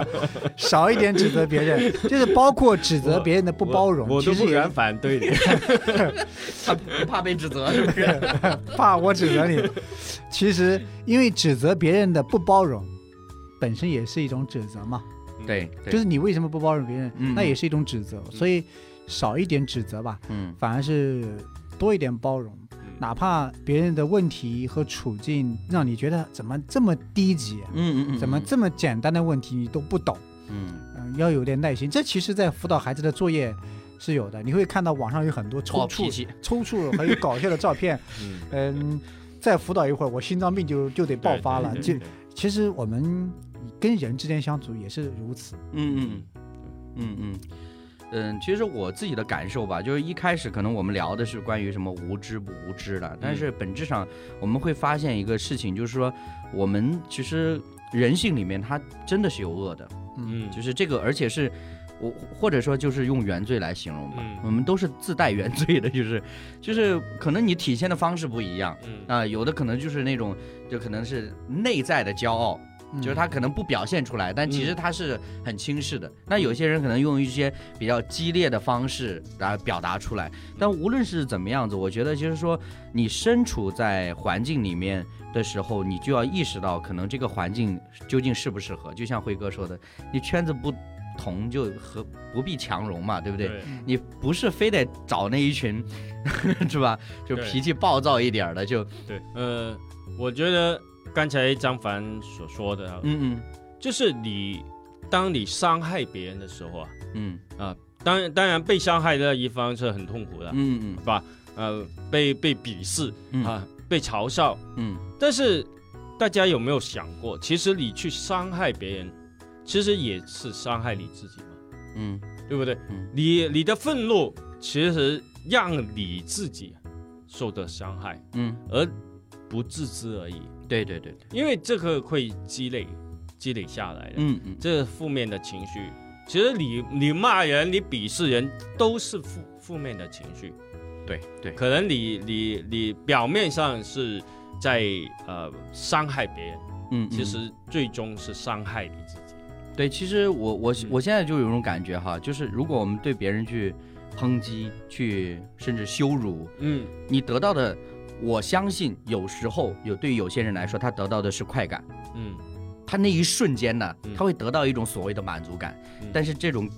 少一点指责别人，就是包括指责别人的不包容。我我都不敢反对你。他不怕被指责是不是？怕我指责你。其实因为指责别人的不包容，本身也是一种指责嘛。对，就是你为什么不包容别人，嗯那也是一种指责。所以少一点指责吧，嗯反而是多一点包容。哪怕别人的问题和处境让你觉得怎么这么低级，嗯嗯怎么这么简单的问题你都不懂，嗯嗯，要有点耐心。这其实，在辅导孩子的作业是有的，你会看到网上有很多抽搐？抽搐还有搞笑的照片。嗯，嗯，再辅导一会儿，我心脏病就就得爆发了。就其实我们跟人之间相处也是如此。嗯嗯嗯嗯嗯，其实我自己的感受吧，就是一开始可能我们聊的是关于什么无知不无知的，但是本质上我们会发现一个事情，就是说我们其实人性里面它真的是有恶的，嗯，就是这个，而且是我或者说就是用原罪来形容吧，嗯。我们都是自带原罪的，就是就是可能你体现的方式不一样嗯。啊、有的可能就是那种就可能是内在的骄傲，嗯就是他可能不表现出来，但其实他是很轻视的。那有些人可能用一些比较激烈的方式来表达出来。但无论是怎么样子，我觉得就是说，你身处在环境里面的时候，你就要意识到，可能这个环境究竟适不适合。就像辉哥说的，你圈子不同就和不必强融嘛，对不对？对你不是非得找那一群，是吧？就脾气暴躁一点的，就对，呃，我觉得刚才张凡所说的啊，嗯嗯。就是你当你伤害别人的时候啊，嗯。啊当然当然被伤害的一方是很痛苦的，嗯嗯。吧？呃，被被鄙视嗯。啊，被嘲笑，嗯。但是大家有没有想过，其实你去伤害别人，其实也是伤害你自己嘛，嗯。对不对？嗯。你你的愤怒其实让你自己受到伤害，嗯，而不自知而已，对对对对，因为这个会积累积累下来的。嗯嗯这负面的情绪，其实你你骂人、你鄙视人都是负负面的情绪。对对，可能你你你表面上是在呃伤害别人，嗯，嗯其实最终是伤害你自己。对，其实我我嗯我现在就有一种感觉哈，就是如果我们对别人去抨击、去甚至羞辱，嗯你得到的，我相信有时候有对于有些人来说，他得到的是快感，嗯。他那一瞬间呢嗯，他会得到一种所谓的满足感，嗯。但是这种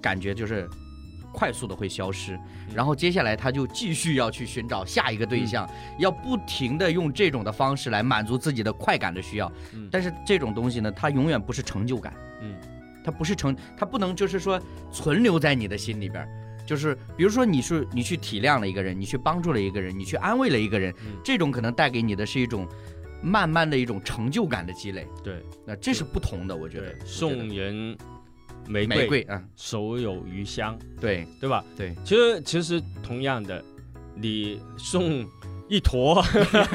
感觉就是快速的会消失，然后接下来他就继续要去寻找下一个对象，要不停的用这种的方式来满足自己的快感的需要。嗯。但是这种东西呢，它永远不是成就感，嗯。它不是成，它不能就是说存留在你的心里边儿。就是比如说你是你去体谅了一个人，你去帮助了一个人，你去安慰了一个人，嗯。这种可能带给你的是一种慢慢的一种成就感的积累。对。那这是不同的，我觉得送人玫玫瑰啊，手有余香，对。对吧？对，其实其实同样的，你送一坨，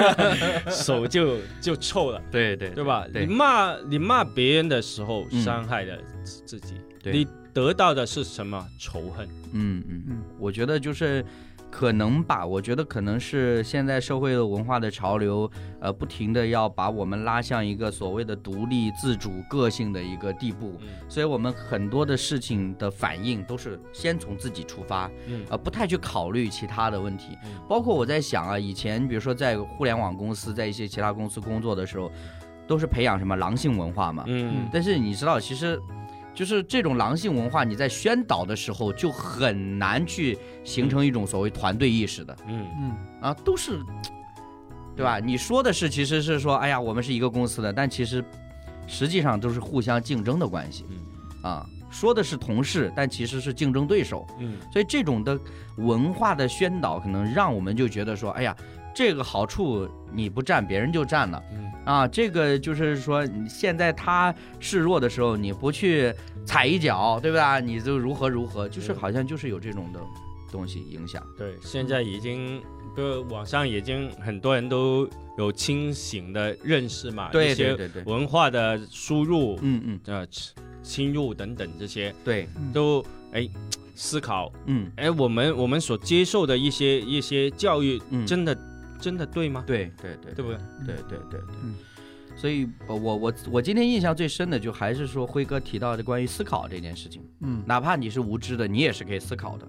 手就就臭了，对对。对吧？对。你骂你骂别人的时候，嗯。伤害了自自己，对。你得到的是什么？仇恨。嗯嗯嗯。我觉得就是可能吧，我觉得可能是现在社会的文化的潮流，呃，不停的要把我们拉向一个所谓的独立自主个性的一个地步，嗯。所以我们很多的事情的反应都是先从自己出发，嗯。呃，不太去考虑其他的问题。嗯。包括我在想啊，以前比如说在互联网公司，在一些其他公司工作的时候，都是培养什么狼性文化嘛，嗯。但是你知道，其实就是这种狼性文化，你在宣导的时候就很难去形成一种所谓团队意识的嗯嗯啊，都是，对吧？你说的是其实是说，哎呀，我们是一个公司的，但其实实际上都是互相竞争的关系嗯啊。说的是同事，但其实是竞争对手。嗯所以这种的文化的宣导，可能让我们就觉得说，哎呀，这个好处你不占，别人就占了。嗯啊，这个就是说，你现在他示弱的时候，你不去踩一脚，对吧？你就如何如何，就是好像就是有这种的东西影响。对，现在已经，就网上已经很多人都有清醒的认识嘛，对一些对对对，文化的输入，嗯嗯，呃，侵入等等这些，对，嗯都哎 思考，嗯哎，我们我们所接受的一些一些教育，嗯，真的真的对吗？对对对对不对？对对对对嗯。所以，呃我我我今天印象最深的，就还是说辉哥提到的关于思考这件事情。嗯哪怕你是无知的，你也是可以思考的。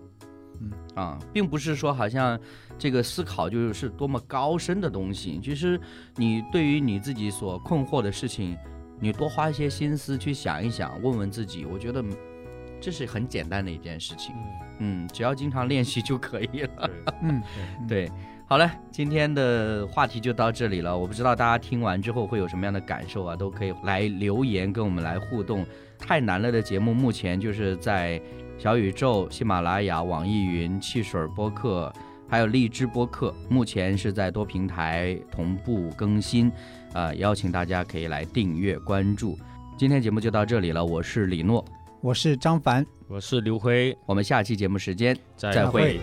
嗯啊，并不是说好像这个思考就是多么高深的东西。其实你对于你自己所困惑的事情，你多花一些心思去想一想，问问自己，我觉得这是很简单的一件事情。嗯，嗯，只要经常练习就可以了。对，嗯对，好了，今天的话题就到这里了。我不知道大家听完之后会有什么样的感受啊，都可以来留言跟我们来互动。太难了的节目目前就是在小宇宙、喜马拉雅、网易云、汽水播客，还有荔枝播客，目前是在多平台同步更新。呃，邀请大家可以来订阅关注。今天节目就到这里了，我是李诺，我是张凡。我是刘辉，我们下期节目时间再再会